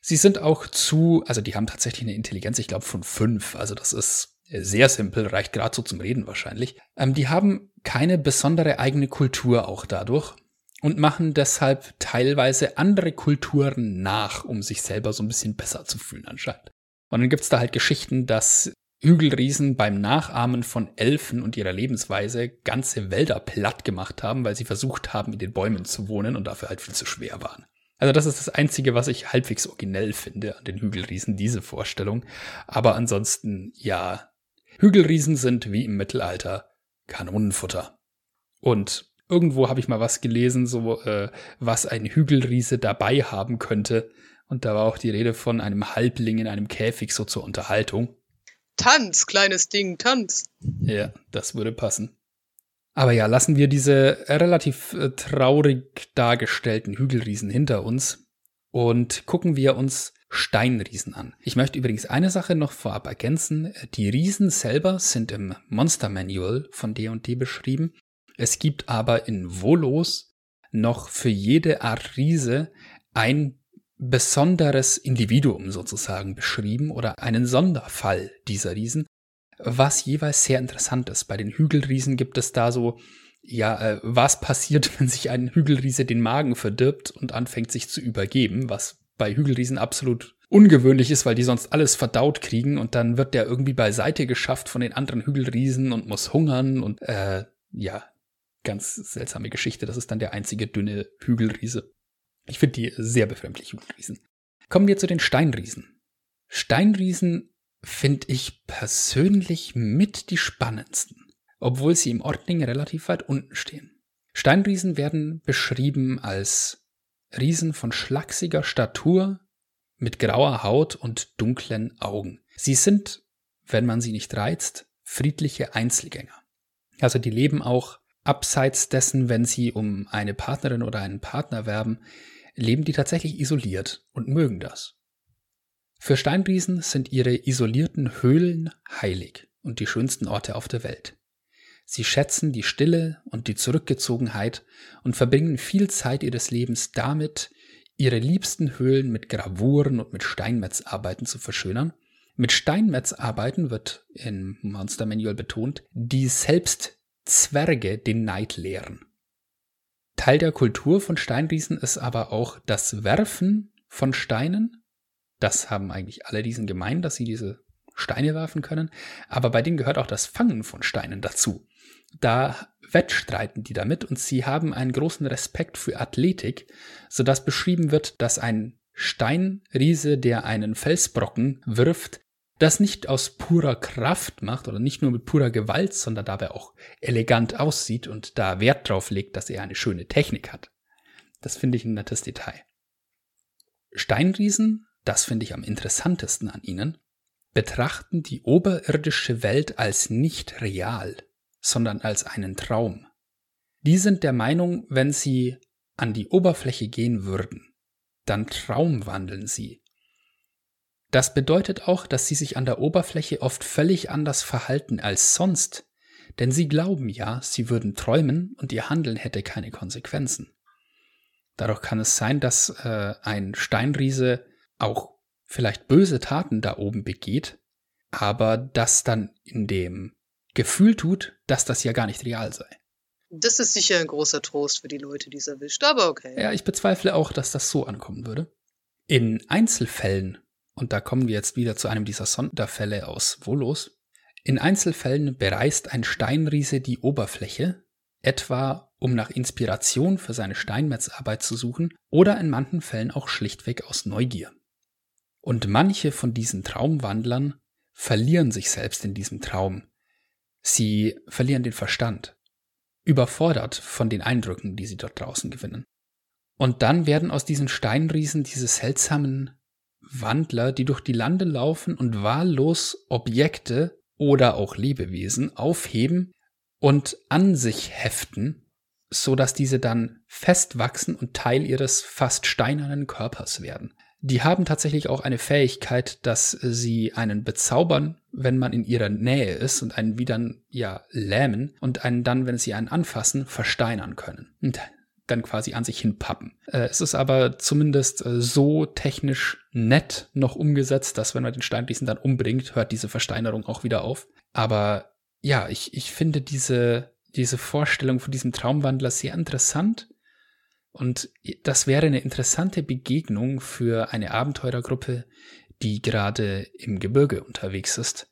Sie sind auch zu, also die haben tatsächlich eine Intelligenz, ich glaube, von fünf. Also das ist sehr simpel, reicht gerade so zum Reden wahrscheinlich. Ähm, die haben keine besondere eigene Kultur auch dadurch und machen deshalb teilweise andere Kulturen nach, um sich selber so ein bisschen besser zu fühlen anscheinend. Und dann gibt's da halt Geschichten, dass Hügelriesen beim Nachahmen von Elfen und ihrer Lebensweise ganze Wälder platt gemacht haben, weil sie versucht haben, in den Bäumen zu wohnen und dafür halt viel zu schwer waren. Also das ist das Einzige, was ich halbwegs originell finde an den Hügelriesen, diese Vorstellung. Aber ansonsten, ja, Hügelriesen sind wie im Mittelalter Kanonenfutter. Und irgendwo habe ich mal was gelesen, so äh, was ein Hügelriese dabei haben könnte. Und da war auch die Rede von einem Halbling in einem Käfig so zur Unterhaltung. Tanz, kleines Ding, tanz. Ja, das würde passen. Aber ja, lassen wir diese relativ äh, traurig dargestellten Hügelriesen hinter uns und gucken wir uns Steinriesen an. Ich möchte übrigens eine Sache noch vorab ergänzen. Die Riesen selber sind im Monster Manual von D&D beschrieben. Es gibt aber in Volos noch für jede Art Riese ein besonderes Individuum sozusagen beschrieben oder einen Sonderfall dieser Riesen, was jeweils sehr interessant ist. Bei den Hügelriesen gibt es da so, ja, äh, was passiert, wenn sich ein Hügelriese den Magen verdirbt und anfängt sich zu übergeben, was bei Hügelriesen absolut ungewöhnlich ist, weil die sonst alles verdaut kriegen und dann wird der irgendwie beiseite geschafft von den anderen Hügelriesen und muss hungern und äh, ja, ganz seltsame Geschichte. Das ist dann der einzige dünne Hügelriese. Ich finde die sehr befremdlich, Hügelriesen. Kommen wir zu den Steinriesen. Steinriesen finde ich persönlich mit die spannendsten, obwohl sie im Ordning relativ weit unten stehen. Steinriesen werden beschrieben als Riesen von schlachsiger Statur, mit grauer Haut und dunklen Augen. Sie sind, wenn man sie nicht reizt, friedliche Einzelgänger. Also die leben auch abseits dessen, wenn sie um eine Partnerin oder einen Partner werben, leben die tatsächlich isoliert und mögen das. Für Steinriesen sind ihre isolierten Höhlen heilig und die schönsten Orte auf der Welt. Sie schätzen die Stille und die Zurückgezogenheit und verbringen viel Zeit ihres Lebens damit, ihre liebsten Höhlen mit Gravuren und mit Steinmetzarbeiten zu verschönern. Mit Steinmetzarbeiten wird im Monster Manual betont, die selbst Zwerge den Neid lehren. Teil der Kultur von Steinriesen ist aber auch das Werfen von Steinen. Das haben eigentlich alle diesen gemein, dass sie diese Steine werfen können. Aber bei denen gehört auch das Fangen von Steinen dazu. Da wettstreiten die damit und sie haben einen großen Respekt für Athletik, sodass beschrieben wird, dass ein Steinriese, der einen Felsbrocken wirft, das nicht aus purer Kraft macht oder nicht nur mit purer Gewalt, sondern dabei auch elegant aussieht und da Wert drauf legt, dass er eine schöne Technik hat. Das finde ich ein nettes Detail. Steinriesen, das finde ich am interessantesten an ihnen, betrachten die oberirdische Welt als nicht real sondern als einen Traum. Die sind der Meinung, wenn sie an die Oberfläche gehen würden, dann traumwandeln sie. Das bedeutet auch, dass sie sich an der Oberfläche oft völlig anders verhalten als sonst, denn sie glauben ja, sie würden träumen und ihr Handeln hätte keine Konsequenzen. Dadurch kann es sein, dass äh, ein Steinriese auch vielleicht böse Taten da oben begeht, aber das dann in dem Gefühl tut, dass das ja gar nicht real sei. Das ist sicher ein großer Trost für die Leute, die es erwischt, aber okay. Ja, ich bezweifle auch, dass das so ankommen würde. In Einzelfällen, und da kommen wir jetzt wieder zu einem dieser Sonderfälle aus Volos, in Einzelfällen bereist ein Steinriese die Oberfläche, etwa um nach Inspiration für seine Steinmetzarbeit zu suchen oder in manchen Fällen auch schlichtweg aus Neugier. Und manche von diesen Traumwandlern verlieren sich selbst in diesem Traum, Sie verlieren den Verstand, überfordert von den Eindrücken, die sie dort draußen gewinnen. Und dann werden aus diesen Steinriesen diese seltsamen Wandler, die durch die Lande laufen und wahllos Objekte oder auch Lebewesen aufheben und an sich heften, so dass diese dann festwachsen und Teil ihres fast steinernen Körpers werden. Die haben tatsächlich auch eine Fähigkeit, dass sie einen bezaubern, wenn man in ihrer Nähe ist und einen wieder ja lähmen und einen dann, wenn sie einen anfassen, versteinern können und dann quasi an sich hinpappen. Äh, es ist aber zumindest äh, so technisch nett noch umgesetzt, dass wenn man den Steinriesen dann umbringt, hört diese Versteinerung auch wieder auf. Aber ja, ich, ich finde diese, diese Vorstellung von diesem Traumwandler sehr interessant und das wäre eine interessante Begegnung für eine Abenteurergruppe, die gerade im Gebirge unterwegs ist.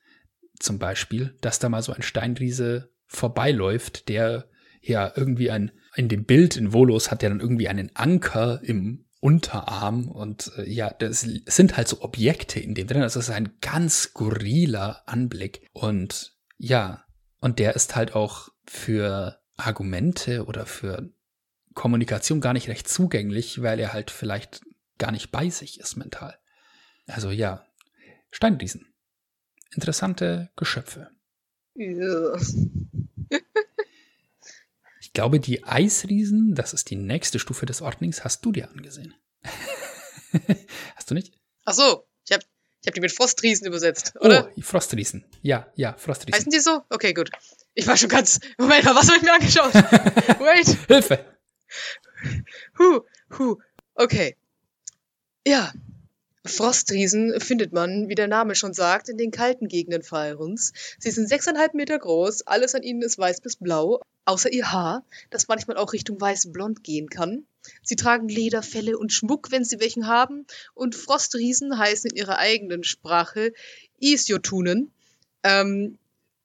Zum Beispiel, dass da mal so ein Steinriese vorbeiläuft, der ja irgendwie ein, in dem Bild in Volos hat der dann irgendwie einen Anker im Unterarm und äh, ja, das sind halt so Objekte in dem drin. Also es ist ein ganz skurriler Anblick und ja, und der ist halt auch für Argumente oder für Kommunikation gar nicht recht zugänglich, weil er halt vielleicht gar nicht bei sich ist mental. Also ja, Steinriesen. interessante Geschöpfe. Ja. Ich glaube, die Eisriesen, das ist die nächste Stufe des Ordnings, hast du dir angesehen. hast du nicht? Ach so, ich habe ich hab die mit Frostriesen übersetzt, oder? Oh, die Frostriesen. Ja, ja, Frostriesen. Heißen die so? Okay, gut. Ich war schon ganz. Moment mal, was habe ich mir angeschaut? Wait. Hilfe! Huh, huh. Okay. Ja. Frostriesen findet man, wie der Name schon sagt, in den kalten Gegenden Faerons. Sie sind sechseinhalb Meter groß, alles an ihnen ist weiß bis blau, außer ihr Haar, das manchmal auch Richtung weiß-blond gehen kann. Sie tragen Lederfelle und Schmuck, wenn sie welchen haben, und Frostriesen heißen in ihrer eigenen Sprache Isjotunen. Ähm,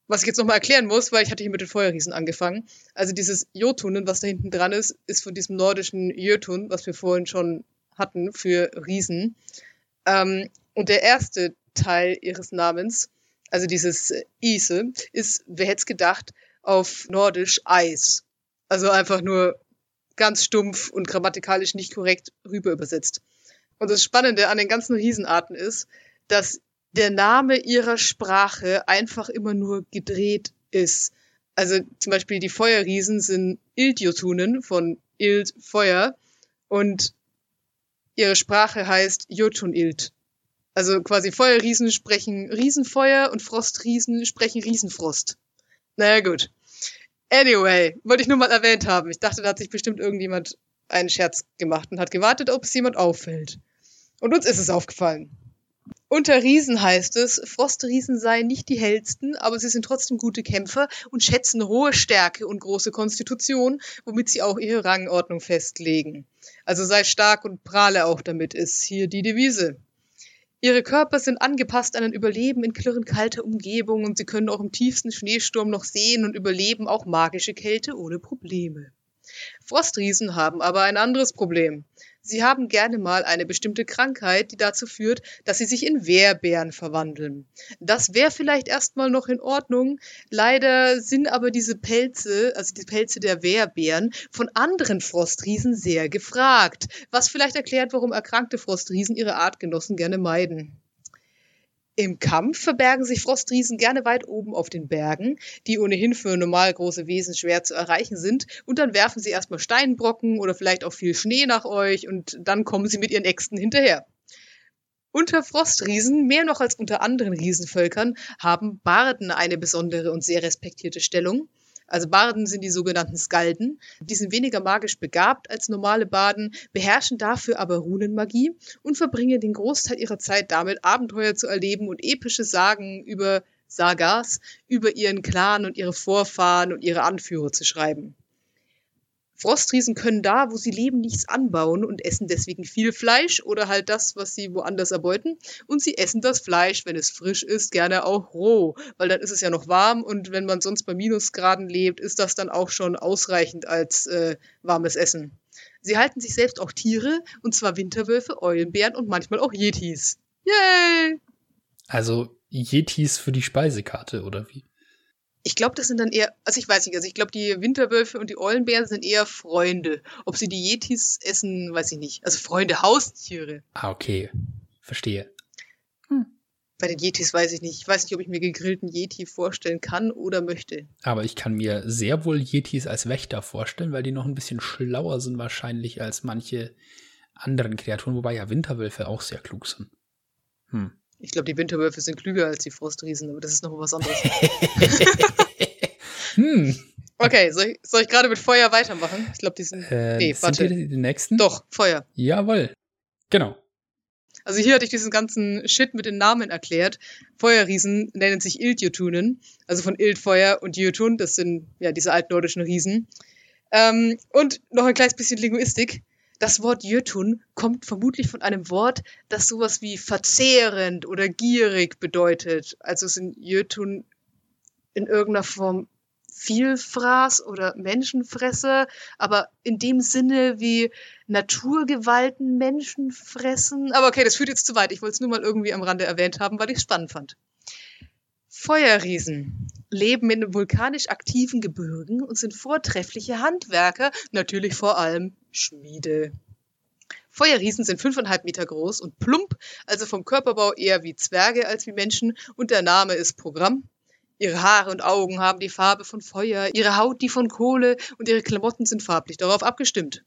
was ich jetzt nochmal erklären muss, weil ich hatte hier mit den Feuerriesen angefangen. Also dieses Jotunen, was da hinten dran ist, ist von diesem nordischen Jötun, was wir vorhin schon hatten für Riesen. Ähm, und der erste Teil ihres Namens, also dieses Ise, ist, wer hätte es gedacht, auf Nordisch Eis. Also einfach nur ganz stumpf und grammatikalisch nicht korrekt rüber übersetzt. Und das Spannende an den ganzen Riesenarten ist, dass der Name ihrer Sprache einfach immer nur gedreht ist. Also zum Beispiel die Feuerriesen sind Ildjotunen von Ild Feuer und ihre Sprache heißt Jotun-Ild. Also quasi Feuerriesen sprechen Riesenfeuer und Frostriesen sprechen Riesenfrost. Naja, gut. Anyway, wollte ich nur mal erwähnt haben. Ich dachte, da hat sich bestimmt irgendjemand einen Scherz gemacht und hat gewartet, ob es jemand auffällt. Und uns ist es aufgefallen. Unter Riesen heißt es, Frostriesen seien nicht die hellsten, aber sie sind trotzdem gute Kämpfer und schätzen hohe Stärke und große Konstitution, womit sie auch ihre Rangordnung festlegen. Also sei stark und prahle auch damit, ist hier die Devise. Ihre Körper sind angepasst an ein Überleben in klirrend kalter Umgebung und sie können auch im tiefsten Schneesturm noch sehen und überleben auch magische Kälte ohne Probleme. Frostriesen haben aber ein anderes Problem. Sie haben gerne mal eine bestimmte Krankheit, die dazu führt, dass sie sich in Wehrbären verwandeln. Das wäre vielleicht erstmal noch in Ordnung. Leider sind aber diese Pelze, also die Pelze der Wehrbären, von anderen Frostriesen sehr gefragt. Was vielleicht erklärt, warum erkrankte Frostriesen ihre Artgenossen gerne meiden. Im Kampf verbergen sich Frostriesen gerne weit oben auf den Bergen, die ohnehin für normal große Wesen schwer zu erreichen sind, und dann werfen sie erstmal Steinbrocken oder vielleicht auch viel Schnee nach euch und dann kommen sie mit ihren Äxten hinterher. Unter Frostriesen, mehr noch als unter anderen Riesenvölkern, haben Barden eine besondere und sehr respektierte Stellung. Also Barden sind die sogenannten Skalden. Die sind weniger magisch begabt als normale Baden, beherrschen dafür aber Runenmagie und verbringen den Großteil ihrer Zeit damit, Abenteuer zu erleben und epische Sagen über Sagas, über ihren Clan und ihre Vorfahren und ihre Anführer zu schreiben. Frostriesen können da, wo sie leben, nichts anbauen und essen deswegen viel Fleisch oder halt das, was sie woanders erbeuten. Und sie essen das Fleisch, wenn es frisch ist, gerne auch roh, weil dann ist es ja noch warm und wenn man sonst bei Minusgraden lebt, ist das dann auch schon ausreichend als äh, warmes Essen. Sie halten sich selbst auch Tiere, und zwar Winterwölfe, Eulenbären und manchmal auch Yetis. Yay! Also Yetis für die Speisekarte, oder wie? Ich glaube, das sind dann eher, also ich weiß nicht, also ich glaube, die Winterwölfe und die Eulenbären sind eher Freunde. Ob sie die Yetis essen, weiß ich nicht. Also Freunde, Haustiere. Ah, okay. Verstehe. Bei den Yetis weiß ich nicht. Ich weiß nicht, ob ich mir gegrillten Yeti vorstellen kann oder möchte. Aber ich kann mir sehr wohl Yetis als Wächter vorstellen, weil die noch ein bisschen schlauer sind wahrscheinlich als manche anderen Kreaturen, wobei ja Winterwölfe auch sehr klug sind. Hm. Ich glaube, die Winterwölfe sind klüger als die Frostriesen, aber das ist noch was anderes. hm. Okay, soll ich, soll ich gerade mit Feuer weitermachen? Ich glaube, die sind. Äh, nee, sind warte. die die nächsten? Doch, Feuer. Jawohl. Genau. Also hier hatte ich diesen ganzen Shit mit den Namen erklärt. Feuerriesen nennen sich Ildjotunen, also von Ildfeuer und Jotun, das sind ja diese altnordischen Riesen. Ähm, und noch ein kleines bisschen Linguistik. Das Wort Jötun kommt vermutlich von einem Wort, das sowas wie verzehrend oder gierig bedeutet. Also sind Jötun in irgendeiner Form Vielfraß oder Menschenfresser, aber in dem Sinne wie Naturgewalten Menschen fressen. Aber okay, das führt jetzt zu weit. Ich wollte es nur mal irgendwie am Rande erwähnt haben, weil ich es spannend fand. Feuerriesen leben in vulkanisch aktiven Gebirgen und sind vortreffliche Handwerker, natürlich vor allem Schmiede. Feuerriesen sind fünfeinhalb Meter groß und plump, also vom Körperbau eher wie Zwerge als wie Menschen und der Name ist Programm. Ihre Haare und Augen haben die Farbe von Feuer, ihre Haut die von Kohle und ihre Klamotten sind farblich darauf abgestimmt.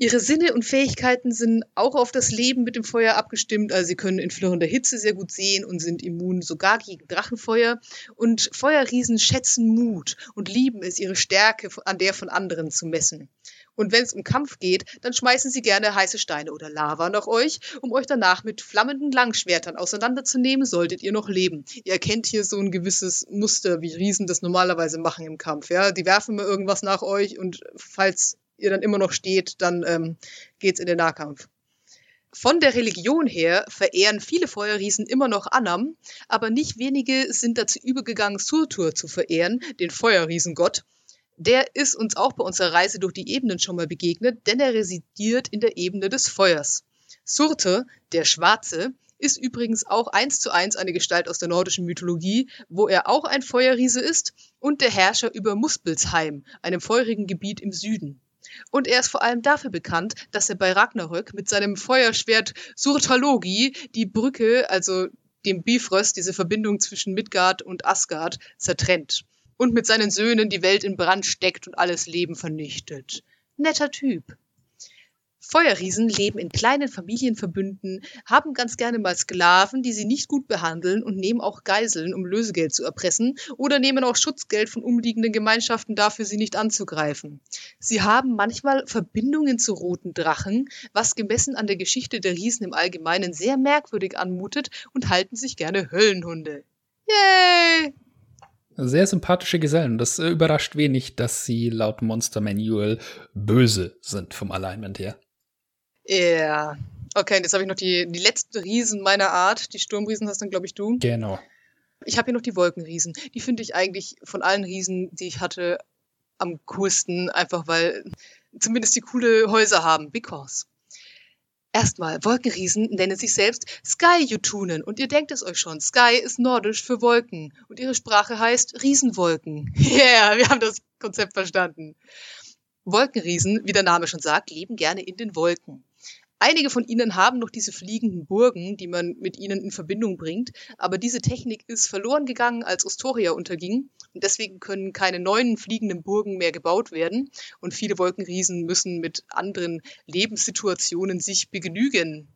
Ihre Sinne und Fähigkeiten sind auch auf das Leben mit dem Feuer abgestimmt. Also sie können in flirrender Hitze sehr gut sehen und sind immun sogar gegen Drachenfeuer. Und Feuerriesen schätzen Mut und lieben es, ihre Stärke an der von anderen zu messen. Und wenn es um Kampf geht, dann schmeißen sie gerne heiße Steine oder Lava nach euch, um euch danach mit flammenden Langschwertern auseinanderzunehmen, solltet ihr noch leben. Ihr erkennt hier so ein gewisses Muster, wie Riesen das normalerweise machen im Kampf. Ja, die werfen mal irgendwas nach euch und falls ihr dann immer noch steht, dann ähm, geht's in den Nahkampf. Von der Religion her verehren viele Feuerriesen immer noch Annam, aber nicht wenige sind dazu übergegangen, Surtur zu verehren, den Feuerriesengott. Der ist uns auch bei unserer Reise durch die Ebenen schon mal begegnet, denn er residiert in der Ebene des Feuers. Surte, der Schwarze, ist übrigens auch eins zu eins eine Gestalt aus der nordischen Mythologie, wo er auch ein Feuerriese ist und der Herrscher über Muspelsheim, einem feurigen Gebiet im Süden. Und er ist vor allem dafür bekannt, dass er bei Ragnarök mit seinem Feuerschwert Surtalogi die Brücke, also dem Bifrost, diese Verbindung zwischen Midgard und Asgard, zertrennt. Und mit seinen Söhnen die Welt in Brand steckt und alles Leben vernichtet. Netter Typ. Feuerriesen leben in kleinen Familienverbünden, haben ganz gerne mal Sklaven, die sie nicht gut behandeln und nehmen auch Geiseln, um Lösegeld zu erpressen oder nehmen auch Schutzgeld von umliegenden Gemeinschaften dafür, sie nicht anzugreifen. Sie haben manchmal Verbindungen zu roten Drachen, was gemessen an der Geschichte der Riesen im Allgemeinen sehr merkwürdig anmutet und halten sich gerne Höllenhunde. Yay! Sehr sympathische Gesellen. Das äh, überrascht wenig, dass sie laut Monster Manual böse sind vom Alignment her. Ja. Okay, jetzt habe ich noch die, die letzten Riesen meiner Art. Die Sturmriesen hast dann, glaube ich, du. Genau. Ich habe hier noch die Wolkenriesen. Die finde ich eigentlich von allen Riesen, die ich hatte, am coolsten, einfach weil zumindest die coole Häuser haben. Because. Erstmal, Wolkenriesen nennen sich selbst Sky-Jutunen und ihr denkt es euch schon, Sky ist nordisch für Wolken und ihre Sprache heißt Riesenwolken. Yeah, wir haben das Konzept verstanden. Wolkenriesen, wie der Name schon sagt, leben gerne in den Wolken. Einige von ihnen haben noch diese fliegenden Burgen, die man mit ihnen in Verbindung bringt, aber diese Technik ist verloren gegangen, als Ostoria unterging und deswegen können keine neuen fliegenden Burgen mehr gebaut werden und viele Wolkenriesen müssen mit anderen Lebenssituationen sich begnügen.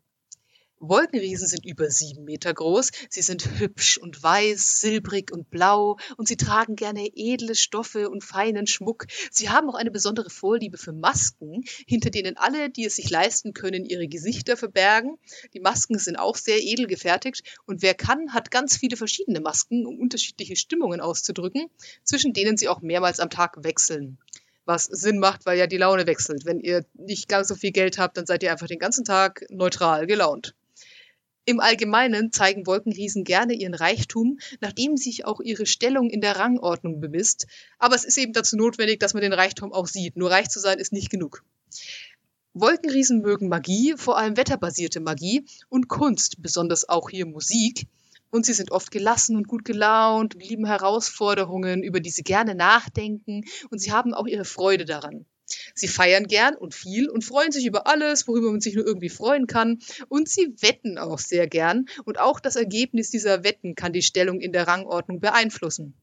Wolkenriesen sind über sieben Meter groß. Sie sind hübsch und weiß, silbrig und blau und sie tragen gerne edle Stoffe und feinen Schmuck. Sie haben auch eine besondere Vorliebe für Masken, hinter denen alle, die es sich leisten können, ihre Gesichter verbergen. Die Masken sind auch sehr edel gefertigt und wer kann, hat ganz viele verschiedene Masken, um unterschiedliche Stimmungen auszudrücken, zwischen denen sie auch mehrmals am Tag wechseln was Sinn macht, weil ja die Laune wechselt. Wenn ihr nicht ganz so viel Geld habt, dann seid ihr einfach den ganzen Tag neutral gelaunt. Im Allgemeinen zeigen Wolkenriesen gerne ihren Reichtum, nachdem sich auch ihre Stellung in der Rangordnung bemisst. Aber es ist eben dazu notwendig, dass man den Reichtum auch sieht. Nur reich zu sein ist nicht genug. Wolkenriesen mögen Magie, vor allem wetterbasierte Magie und Kunst, besonders auch hier Musik. Und sie sind oft gelassen und gut gelaunt, lieben Herausforderungen, über die sie gerne nachdenken und sie haben auch ihre Freude daran. Sie feiern gern und viel und freuen sich über alles, worüber man sich nur irgendwie freuen kann. Und sie wetten auch sehr gern. Und auch das Ergebnis dieser Wetten kann die Stellung in der Rangordnung beeinflussen.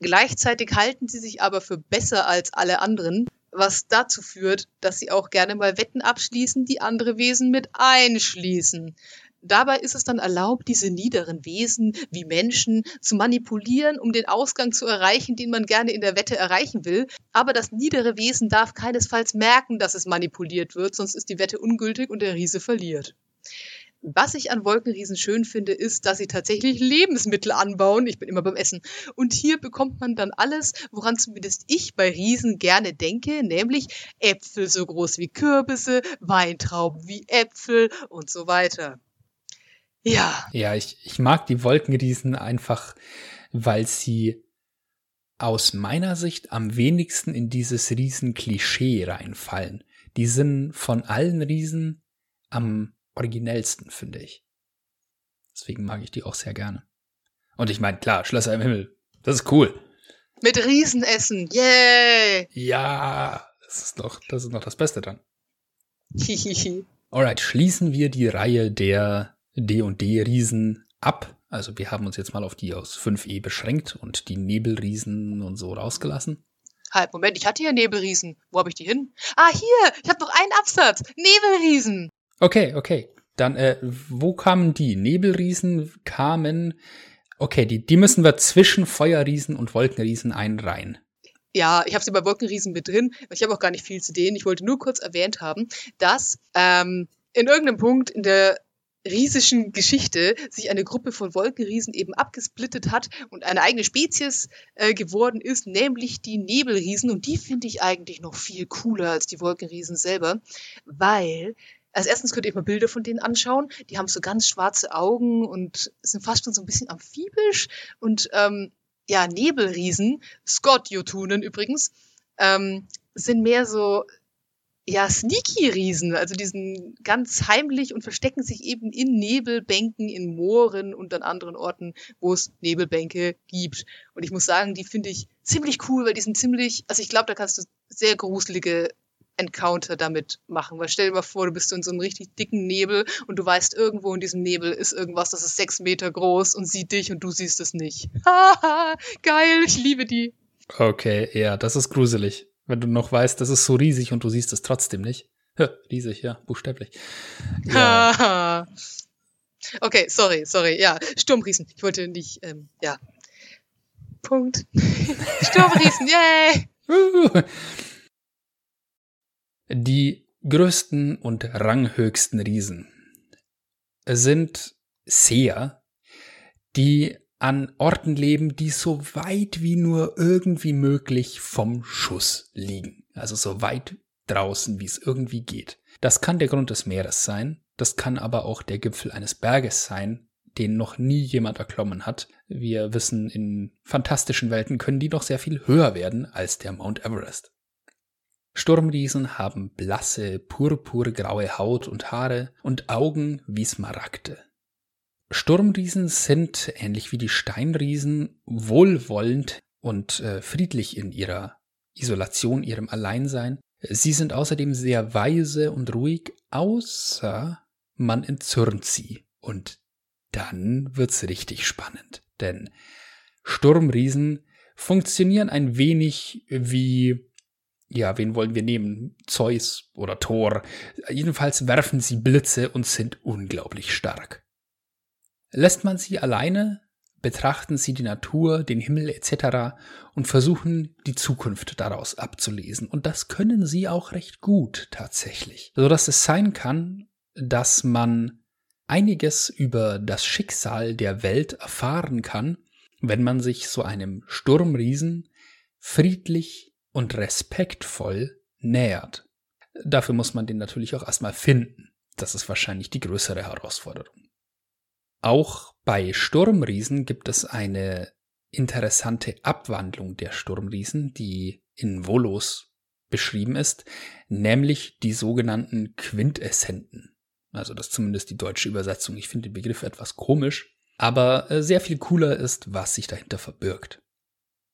Gleichzeitig halten sie sich aber für besser als alle anderen, was dazu führt, dass sie auch gerne mal Wetten abschließen, die andere Wesen mit einschließen. Dabei ist es dann erlaubt, diese niederen Wesen wie Menschen zu manipulieren, um den Ausgang zu erreichen, den man gerne in der Wette erreichen will. Aber das niedere Wesen darf keinesfalls merken, dass es manipuliert wird, sonst ist die Wette ungültig und der Riese verliert. Was ich an Wolkenriesen schön finde, ist, dass sie tatsächlich Lebensmittel anbauen. Ich bin immer beim Essen. Und hier bekommt man dann alles, woran zumindest ich bei Riesen gerne denke, nämlich Äpfel so groß wie Kürbisse, Weintrauben wie Äpfel und so weiter. Ja. Ja, ich, ich mag die Wolkenriesen einfach, weil sie aus meiner Sicht am wenigsten in dieses Riesen-Klischee reinfallen. Die sind von allen Riesen am originellsten, finde ich. Deswegen mag ich die auch sehr gerne. Und ich meine, klar, Schlösser im Himmel, das ist cool. Mit Riesenessen, yay! Ja, das ist doch, das ist noch das Beste dann. Hihihi. Alright, schließen wir die Reihe der D&D-Riesen ab. Also wir haben uns jetzt mal auf die aus 5e beschränkt und die Nebelriesen und so rausgelassen. Halt, Moment, ich hatte ja Nebelriesen. Wo habe ich die hin? Ah, hier, ich habe noch einen Absatz. Nebelriesen. Okay, okay. Dann, äh, wo kamen die? Nebelriesen kamen. Okay, die, die müssen wir zwischen Feuerriesen und Wolkenriesen einreihen. Ja, ich habe sie bei Wolkenriesen mit drin. Ich habe auch gar nicht viel zu denen. Ich wollte nur kurz erwähnt haben, dass ähm, in irgendeinem Punkt in der riesischen Geschichte sich eine Gruppe von Wolkenriesen eben abgesplittet hat und eine eigene Spezies äh, geworden ist, nämlich die Nebelriesen. Und die finde ich eigentlich noch viel cooler als die Wolkenriesen selber, weil als erstens könnt ihr mal Bilder von denen anschauen. Die haben so ganz schwarze Augen und sind fast schon so ein bisschen amphibisch. Und ähm, ja, Nebelriesen, Scott Jotunen übrigens, ähm, sind mehr so ja, Sneaky-Riesen, also die sind ganz heimlich und verstecken sich eben in Nebelbänken, in Mooren und an anderen Orten, wo es Nebelbänke gibt. Und ich muss sagen, die finde ich ziemlich cool, weil die sind ziemlich, also ich glaube, da kannst du sehr gruselige Encounter damit machen. Weil stell dir mal vor, du bist in so einem richtig dicken Nebel und du weißt, irgendwo in diesem Nebel ist irgendwas, das ist sechs Meter groß und sieht dich und du siehst es nicht. Haha, geil, ich liebe die. Okay, ja, das ist gruselig. Wenn du noch weißt, das ist so riesig und du siehst es trotzdem nicht. Ja, riesig, ja, buchstäblich. Ja. Okay, sorry, sorry. Ja, Sturmriesen. Ich wollte nicht, ähm, ja. Punkt. Sturmriesen, yay! Die größten und ranghöchsten Riesen sind Seher, die an Orten leben, die so weit wie nur irgendwie möglich vom Schuss liegen. Also so weit draußen, wie es irgendwie geht. Das kann der Grund des Meeres sein, das kann aber auch der Gipfel eines Berges sein, den noch nie jemand erklommen hat. Wir wissen, in fantastischen Welten können die noch sehr viel höher werden als der Mount Everest. Sturmriesen haben blasse, purpurgraue Haut und Haare und Augen wie Smaragde. Sturmriesen sind, ähnlich wie die Steinriesen, wohlwollend und äh, friedlich in ihrer Isolation, ihrem Alleinsein. Sie sind außerdem sehr weise und ruhig, außer man entzürnt sie. Und dann wird's richtig spannend. Denn Sturmriesen funktionieren ein wenig wie, ja, wen wollen wir nehmen? Zeus oder Thor. Jedenfalls werfen sie Blitze und sind unglaublich stark. Lässt man sie alleine, betrachten sie die Natur, den Himmel etc. und versuchen die Zukunft daraus abzulesen. Und das können sie auch recht gut tatsächlich. So dass es sein kann, dass man einiges über das Schicksal der Welt erfahren kann, wenn man sich so einem Sturmriesen friedlich und respektvoll nähert. Dafür muss man den natürlich auch erstmal finden. Das ist wahrscheinlich die größere Herausforderung. Auch bei Sturmriesen gibt es eine interessante Abwandlung der Sturmriesen, die in Volos beschrieben ist, nämlich die sogenannten Quintessenten. Also das ist zumindest die deutsche Übersetzung. Ich finde den Begriff etwas komisch, aber äh, sehr viel cooler ist, was sich dahinter verbirgt.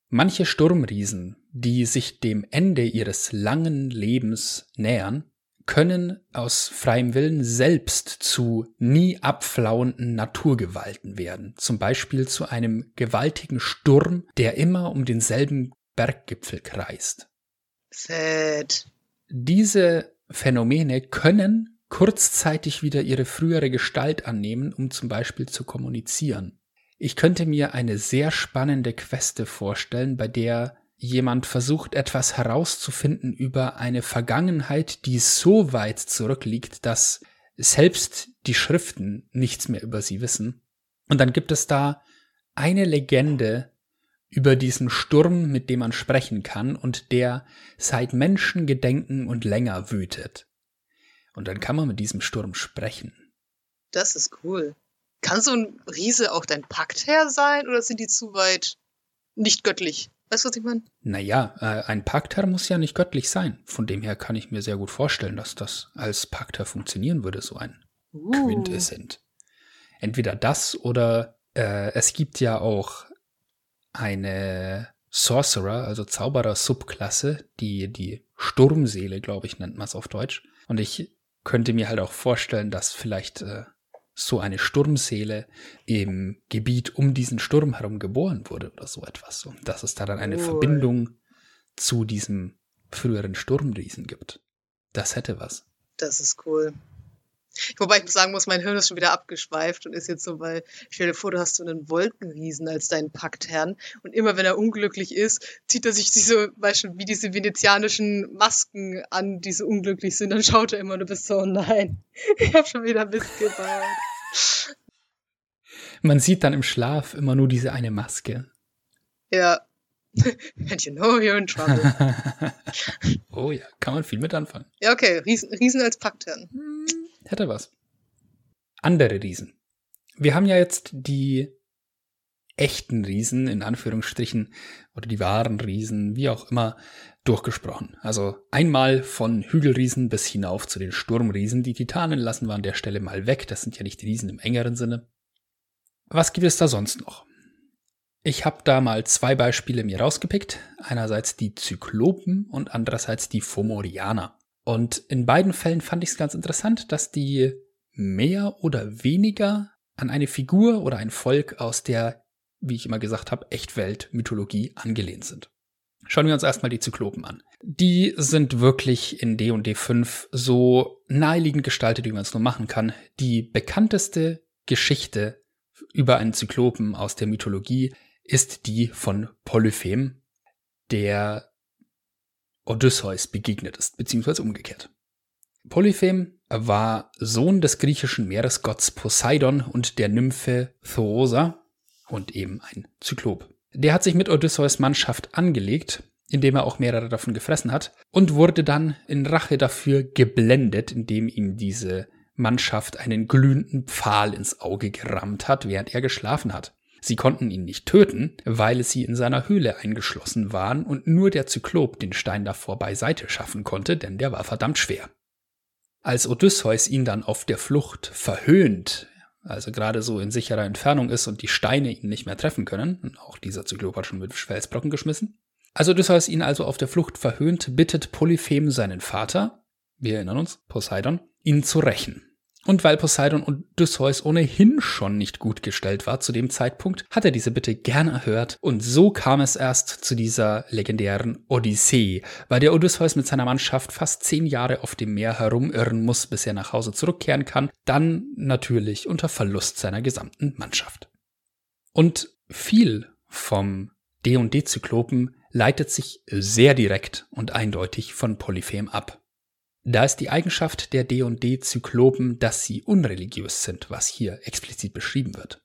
Manche Sturmriesen, die sich dem Ende ihres langen Lebens nähern, können aus freiem Willen selbst zu nie abflauenden Naturgewalten werden. Zum Beispiel zu einem gewaltigen Sturm, der immer um denselben Berggipfel kreist. Sad. Diese Phänomene können kurzzeitig wieder ihre frühere Gestalt annehmen, um zum Beispiel zu kommunizieren. Ich könnte mir eine sehr spannende Queste vorstellen, bei der jemand versucht etwas herauszufinden über eine Vergangenheit, die so weit zurückliegt, dass selbst die Schriften nichts mehr über sie wissen. Und dann gibt es da eine Legende über diesen Sturm, mit dem man sprechen kann und der seit Menschengedenken und länger wütet. Und dann kann man mit diesem Sturm sprechen. Das ist cool. Kann so ein Riese auch dein Paktherr sein oder sind die zu weit nicht göttlich? Weißt du, was ich meine? Naja, äh, ein Paktherr muss ja nicht göttlich sein. Von dem her kann ich mir sehr gut vorstellen, dass das als Paktherr funktionieren würde, so ein Uh. Quintessent. Entweder das oder äh, es gibt ja auch eine Sorcerer, also Zauberer-Subklasse, die die Sturmseele, glaube ich, nennt man es auf Deutsch. Und ich könnte mir halt auch vorstellen, dass vielleicht äh, so eine Sturmseele im Gebiet um diesen Sturm herum geboren wurde oder so etwas. Und dass es da dann eine Cool. Verbindung zu diesem früheren Sturmriesen gibt. Das hätte was. Das ist cool. Wobei ich sagen muss, mein Hirn ist schon wieder abgeschweift und ist jetzt so, weil, stell dir vor, du hast so einen Wolkenriesen als deinen Paktherrn und immer wenn er unglücklich ist, zieht er sich so, weißt du, wie diese venezianischen Masken an, die so unglücklich sind, dann schaut er immer und du bist so, oh nein, ich habe schon wieder Mist gebaut. Man sieht dann im Schlaf immer nur diese eine Maske. Ja. And you know you're in trouble. oh ja, kann man viel mit anfangen. Ja, okay, Riesen, Riesen als Paktherrn. Hätte was. Andere Riesen. Wir haben ja jetzt die echten Riesen, in Anführungsstrichen, oder die wahren Riesen, wie auch immer, durchgesprochen. Also einmal von Hügelriesen bis hinauf zu den Sturmriesen. Die Titanen lassen wir an der Stelle mal weg. Das sind ja nicht Riesen im engeren Sinne. Was gibt es da sonst noch? Ich habe da mal zwei Beispiele mir rausgepickt. Einerseits die Zyklopen und andererseits die Fomorianer. Und in beiden Fällen fand ich es ganz interessant, dass die mehr oder weniger an eine Figur oder ein Volk aus der, wie ich immer gesagt habe, Echtwelt-Mythologie angelehnt sind. Schauen wir uns erstmal die Zyklopen an. Die sind wirklich in D&D 5 so naheliegend gestaltet, wie man es nur machen kann. Die bekannteste Geschichte über einen Zyklopen aus der Mythologie ist die von Polyphem, der Odysseus begegnet ist, beziehungsweise umgekehrt. Polyphem war Sohn des griechischen Meeresgotts Poseidon und der Nymphe Thoosa und eben ein Zyklop. Der hat sich mit Odysseus Mannschaft angelegt, indem er auch mehrere davon gefressen hat, und wurde dann in Rache dafür geblendet, indem ihm diese Mannschaft einen glühenden Pfahl ins Auge gerammt hat, während er geschlafen hat. Sie konnten ihn nicht töten, weil sie in seiner Höhle eingeschlossen waren und nur der Zyklop den Stein davor beiseite schaffen konnte, denn der war verdammt schwer. Als Odysseus ihn dann auf der Flucht verhöhnt, also gerade so in sicherer Entfernung ist und die Steine ihn nicht mehr treffen können, auch dieser Zyklop hat schon mit Felsbrocken geschmissen, als Odysseus ihn also auf der Flucht verhöhnt, bittet Polyphem seinen Vater, wir erinnern uns, Poseidon, ihn zu rächen. Und weil Poseidon und Odysseus ohnehin schon nicht gut gestellt war zu dem Zeitpunkt, hat er diese Bitte gern erhört und so kam es erst zu dieser legendären Odyssee, bei der Odysseus mit seiner Mannschaft fast zehn Jahre auf dem Meer herumirren muss, bis er nach Hause zurückkehren kann, dann natürlich unter Verlust seiner gesamten Mannschaft. Und viel vom D&D-Zyklopen leitet sich sehr direkt und eindeutig von Polyphem ab. Da ist die Eigenschaft der D&D-Zyklopen, dass sie unreligiös sind, was hier explizit beschrieben wird.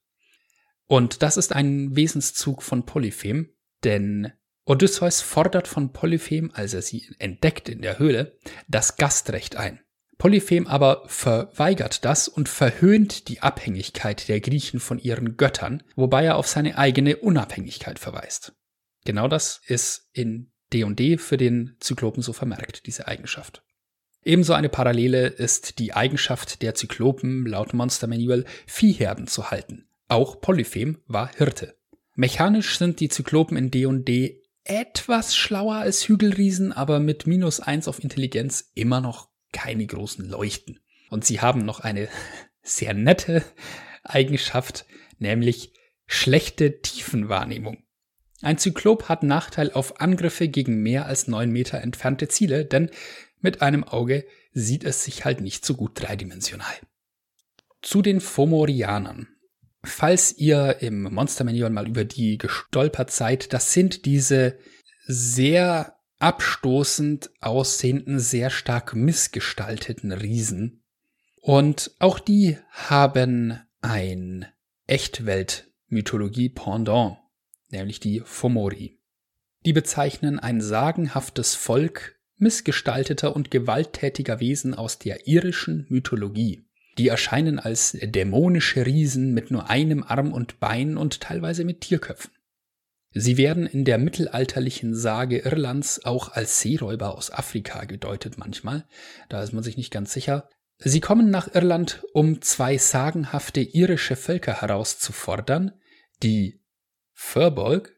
Und das ist ein Wesenszug von Polyphem, denn Odysseus fordert von Polyphem, als er sie entdeckt in der Höhle, das Gastrecht ein. Polyphem aber verweigert das und verhöhnt die Abhängigkeit der Griechen von ihren Göttern, wobei er auf seine eigene Unabhängigkeit verweist. Genau das ist in D&D für den Zyklopen so vermerkt, diese Eigenschaft. Ebenso eine Parallele ist die Eigenschaft der Zyklopen laut Monster Manual, Viehherden zu halten. Auch Polyphem war Hirte. Mechanisch sind die Zyklopen in D&D etwas schlauer als Hügelriesen, aber mit minus eins auf Intelligenz immer noch keine großen Leuchten. Und sie haben noch eine sehr nette Eigenschaft, nämlich schlechte Tiefenwahrnehmung. Ein Zyklop hat Nachteil auf Angriffe gegen mehr als neun Meter entfernte Ziele, denn mit einem Auge sieht es sich halt nicht so gut dreidimensional. Zu den Fomorianern. Falls ihr im Monster Manual mal über die gestolpert seid, das sind diese sehr abstoßend aussehenden, sehr stark missgestalteten Riesen. Und auch die haben ein Echtwelt-Mythologie-Pendant, nämlich die Fomori. Die bezeichnen ein sagenhaftes Volk missgestalteter und gewalttätiger Wesen aus der irischen Mythologie. Die erscheinen als dämonische Riesen mit nur einem Arm und Bein und teilweise mit Tierköpfen. Sie werden in der mittelalterlichen Sage Irlands auch als Seeräuber aus Afrika gedeutet manchmal, da ist man sich nicht ganz sicher. Sie kommen nach Irland, um zwei sagenhafte irische Völker herauszufordern, die Furbolg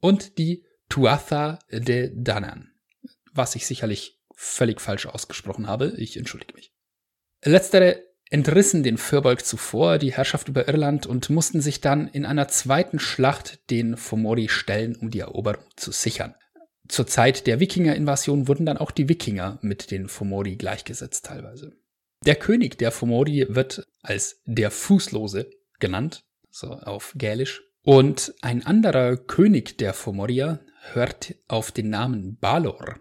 und die Tuatha de Danann was ich sicherlich völlig falsch ausgesprochen habe. Ich entschuldige mich. Letztere entrissen den Firbolg zuvor die Herrschaft über Irland und mussten sich dann in einer zweiten Schlacht den Fomori stellen, um die Eroberung zu sichern. Zur Zeit der Wikinger-Invasion wurden dann auch die Wikinger mit den Fomori gleichgesetzt teilweise. Der König der Fomori wird als der Fußlose genannt, so auf Gälisch. Und ein anderer König der Fomorier hört auf den Namen Balor.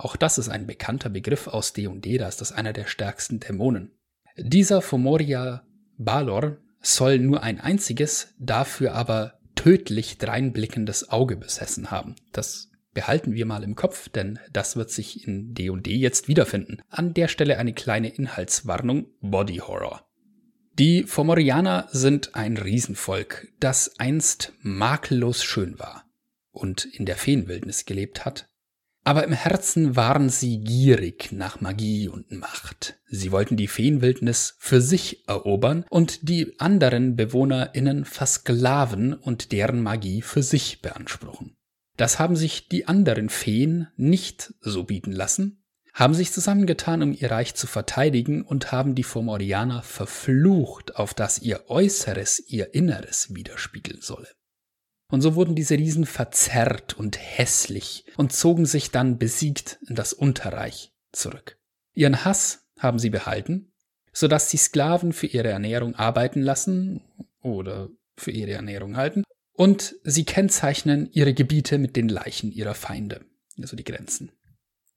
Auch das ist ein bekannter Begriff aus D&D, da ist das einer der stärksten Dämonen. Dieser Fomoria Balor soll nur ein einziges, dafür aber tödlich dreinblickendes Auge besessen haben. Das behalten wir mal im Kopf, denn das wird sich in D&D jetzt wiederfinden. An der Stelle eine kleine Inhaltswarnung, Body Horror. Die Fomorianer sind ein Riesenvolk, das einst makellos schön war und in der Feenwildnis gelebt hat, aber im Herzen waren sie gierig nach Magie und Macht. Sie wollten die Feenwildnis für sich erobern und die anderen BewohnerInnen versklaven und deren Magie für sich beanspruchen. Das haben sich die anderen Feen nicht so bieten lassen, haben sich zusammengetan, um ihr Reich zu verteidigen und haben die Fomorianer verflucht, auf dass ihr Äußeres ihr Inneres widerspiegeln solle. Und so wurden diese Riesen verzerrt und hässlich und zogen sich dann besiegt in das Unterreich zurück. Ihren Hass haben sie behalten, so dass sie Sklaven für ihre Ernährung arbeiten lassen oder für ihre Ernährung halten und sie kennzeichnen ihre Gebiete mit den Leichen ihrer Feinde, also die Grenzen.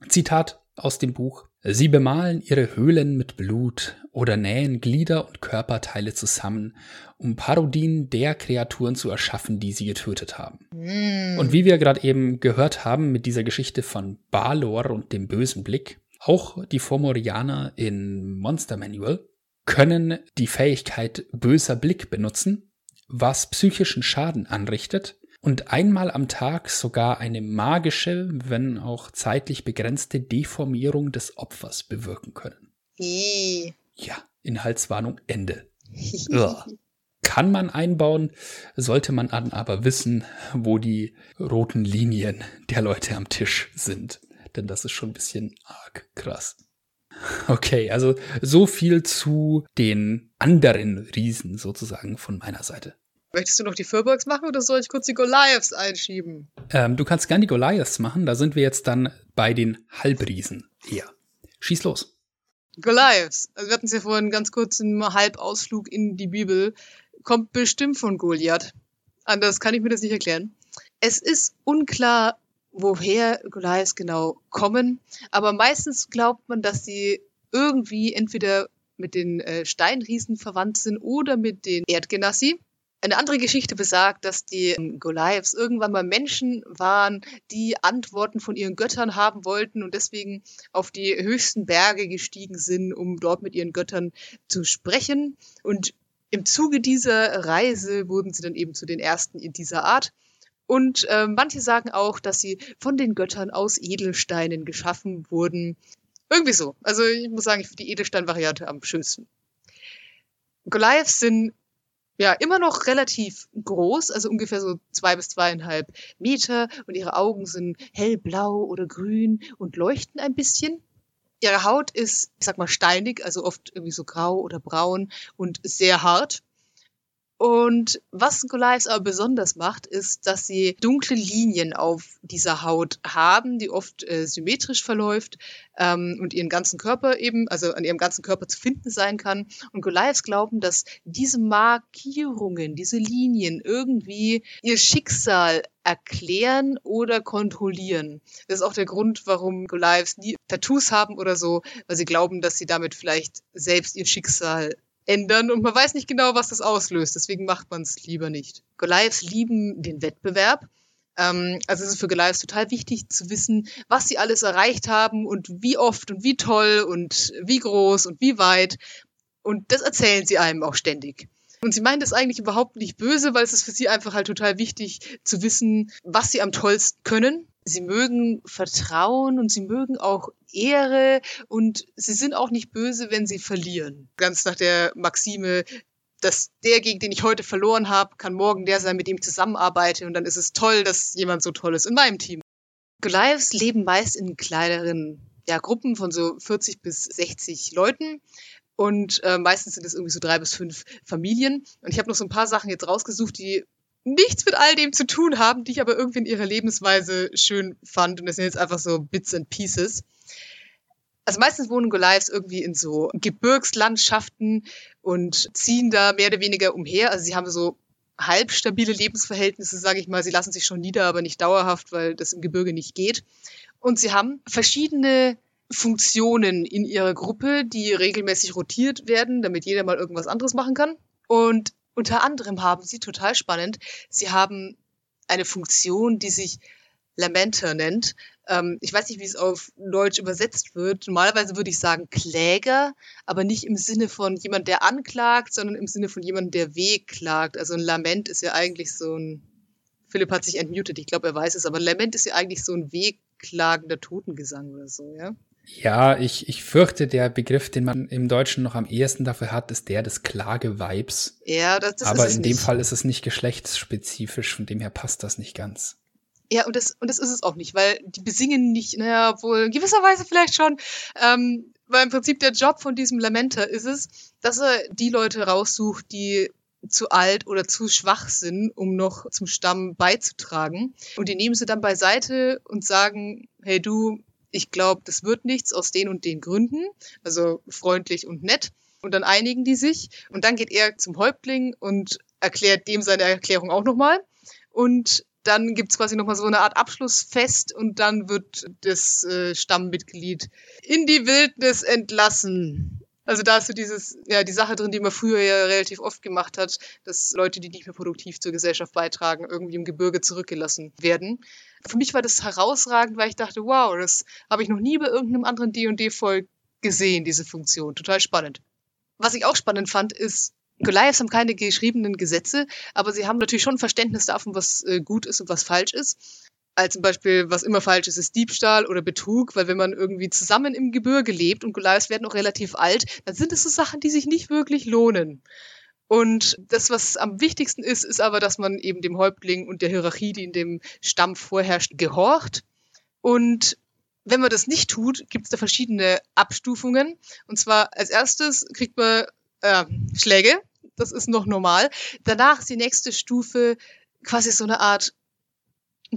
Zitat aus dem Buch. Sie bemalen ihre Höhlen mit Blut oder nähen Glieder und Körperteile zusammen, um Parodien der Kreaturen zu erschaffen, die sie getötet haben. Mm. Und wie wir gerade eben gehört haben mit dieser Geschichte von Balor und dem bösen Blick, auch die Fomorianer in Monster Manual können die Fähigkeit böser Blick benutzen, was psychischen Schaden anrichtet und einmal am Tag sogar eine magische, wenn auch zeitlich begrenzte Deformierung des Opfers bewirken können. Ja, Inhaltswarnung Ende. Kann man einbauen, sollte man dann aber wissen, wo die roten Linien der Leute am Tisch sind. Denn das ist schon ein bisschen arg krass. Okay, also so viel zu den anderen Riesen sozusagen von meiner Seite. Möchtest du noch die Furbolgs machen oder soll ich kurz die Goliaths einschieben? Ähm, du kannst gern die Goliaths machen, da sind wir jetzt dann bei den Halbriesen eher. Schieß los. Goliaths. Also wir hatten es ja vorhin ganz kurz im Halbausflug in die Bibel. Kommt bestimmt von Goliath. Anders kann ich mir das nicht erklären. Es ist unklar, woher Goliaths genau kommen, aber meistens glaubt man, dass sie irgendwie entweder mit den äh, Steinriesen verwandt sind oder mit den Erdgenassi. Eine andere Geschichte besagt, dass die Goliaths irgendwann mal Menschen waren, die Antworten von ihren Göttern haben wollten und deswegen auf die höchsten Berge gestiegen sind, um dort mit ihren Göttern zu sprechen. Und im Zuge dieser Reise wurden sie dann eben zu den ersten in dieser Art. Und äh, manche sagen auch, dass sie von den Göttern aus Edelsteinen geschaffen wurden. Irgendwie so. Also ich muss sagen, ich finde die Edelstein-Variante am schönsten. Goliaths sind ja, immer noch relativ groß, also ungefähr so zwei bis zweieinhalb Meter und ihre Augen sind hellblau oder grün und leuchten ein bisschen. Ihre Haut ist, ich sag mal, steinig, also oft irgendwie so grau oder braun und sehr hart. Und was Goliaths aber besonders macht, ist, dass sie dunkle Linien auf dieser Haut haben, die oft äh, symmetrisch verläuft ähm, und ihren ganzen Körper eben, also an ihrem ganzen Körper zu finden sein kann. Und Goliaths glauben, dass diese Markierungen, diese Linien irgendwie ihr Schicksal erklären oder kontrollieren. Das ist auch der Grund, warum Goliaths nie Tattoos haben oder so, weil sie glauben, dass sie damit vielleicht selbst ihr Schicksal ändern und man weiß nicht genau, was das auslöst. Deswegen macht man es lieber nicht. Goliaths lieben den Wettbewerb. Ähm, also es ist für Goliaths total wichtig zu wissen, was sie alles erreicht haben und wie oft und wie toll und wie groß und wie weit. Und das erzählen sie einem auch ständig. Und sie meinen das eigentlich überhaupt nicht böse, weil es ist für sie einfach halt total wichtig zu wissen, was sie am tollsten können. Sie mögen Vertrauen und sie mögen auch Ehre und sie sind auch nicht böse, wenn sie verlieren. Ganz nach der Maxime, dass der, gegen den ich heute verloren habe, kann morgen der sein, mit dem ich zusammenarbeite und dann ist es toll, dass jemand so toll ist in meinem Team. Goliaths leben meist in kleineren ja, Gruppen von so 40 bis 60 Leuten Und äh, meistens sind es irgendwie so drei bis fünf Familien. Und ich habe noch so ein paar Sachen jetzt rausgesucht, die nichts mit all dem zu tun haben, die ich aber irgendwie in ihrer Lebensweise schön fand. Und das sind jetzt einfach so Bits and Pieces. Also meistens wohnen Goliaths irgendwie in so Gebirgslandschaften und ziehen da mehr oder weniger umher. Also sie haben so halb stabile Lebensverhältnisse, sage ich mal. Sie lassen sich schon nieder, aber nicht dauerhaft, weil das im Gebirge nicht geht. Und sie haben verschiedene Funktionen in ihrer Gruppe, die regelmäßig rotiert werden, damit jeder mal irgendwas anderes machen kann. Und unter anderem haben sie, total spannend, sie haben eine Funktion, die sich Lamenter nennt. Ähm, ich weiß nicht, wie es auf Deutsch übersetzt wird. Normalerweise würde ich sagen Kläger, aber nicht im Sinne von jemand, der anklagt, sondern im Sinne von jemand, der wehklagt. Also ein Lament ist ja eigentlich so ein, Philipp hat sich entmutet, ich glaube, er weiß es, aber Lament ist ja eigentlich so ein wehklagender Totengesang oder so, ja? Ja, ich, ich fürchte, der Begriff, den man im Deutschen noch am ehesten dafür hat, ist der des Klagevibes. Ja, das, das Aber ist es in nicht. dem Fall ist es nicht geschlechtsspezifisch, von dem her passt das nicht ganz. Ja, und das, und das ist es auch nicht, weil die besingen nicht, naja, obwohl in gewisser Weise vielleicht schon, ähm, weil im Prinzip der Job von diesem Lamenter ist es, dass er die Leute raussucht, die zu alt oder zu schwach sind, um noch zum Stamm beizutragen. Und die nehmen sie dann beiseite und sagen, hey du, ich glaube, das wird nichts aus den und den Gründen, also freundlich und nett. Und dann einigen die sich und dann geht er zum Häuptling und erklärt dem seine Erklärung auch nochmal. Und dann gibt's quasi nochmal so eine Art Abschlussfest und dann wird das äh, Stammmitglied in die Wildnis entlassen. Also da ist so dieses, ja, die Sache drin, die man früher ja relativ oft gemacht hat, dass Leute, die nicht mehr produktiv zur Gesellschaft beitragen, irgendwie im Gebirge zurückgelassen werden. Für mich war das herausragend, weil ich dachte, wow, das habe ich noch nie bei irgendeinem anderen D&D-Volk gesehen, diese Funktion. Total spannend. Was ich auch spannend fand, ist, Goliaths haben keine geschriebenen Gesetze, aber sie haben natürlich schon Verständnis davon, was äh, gut ist und was falsch ist. Als zum Beispiel, was immer falsch ist, ist Diebstahl oder Betrug, weil wenn man irgendwie zusammen im Gebirge lebt und Goliaths werden auch relativ alt, dann sind es so Sachen, die sich nicht wirklich lohnen. Und das, was am wichtigsten ist, ist aber, dass man eben dem Häuptling und der Hierarchie, die in dem Stamm vorherrscht, gehorcht. Und wenn man das nicht tut, gibt es da verschiedene Abstufungen. Und zwar als erstes kriegt man äh, Schläge, das ist noch normal. Danach ist die nächste Stufe quasi so eine Art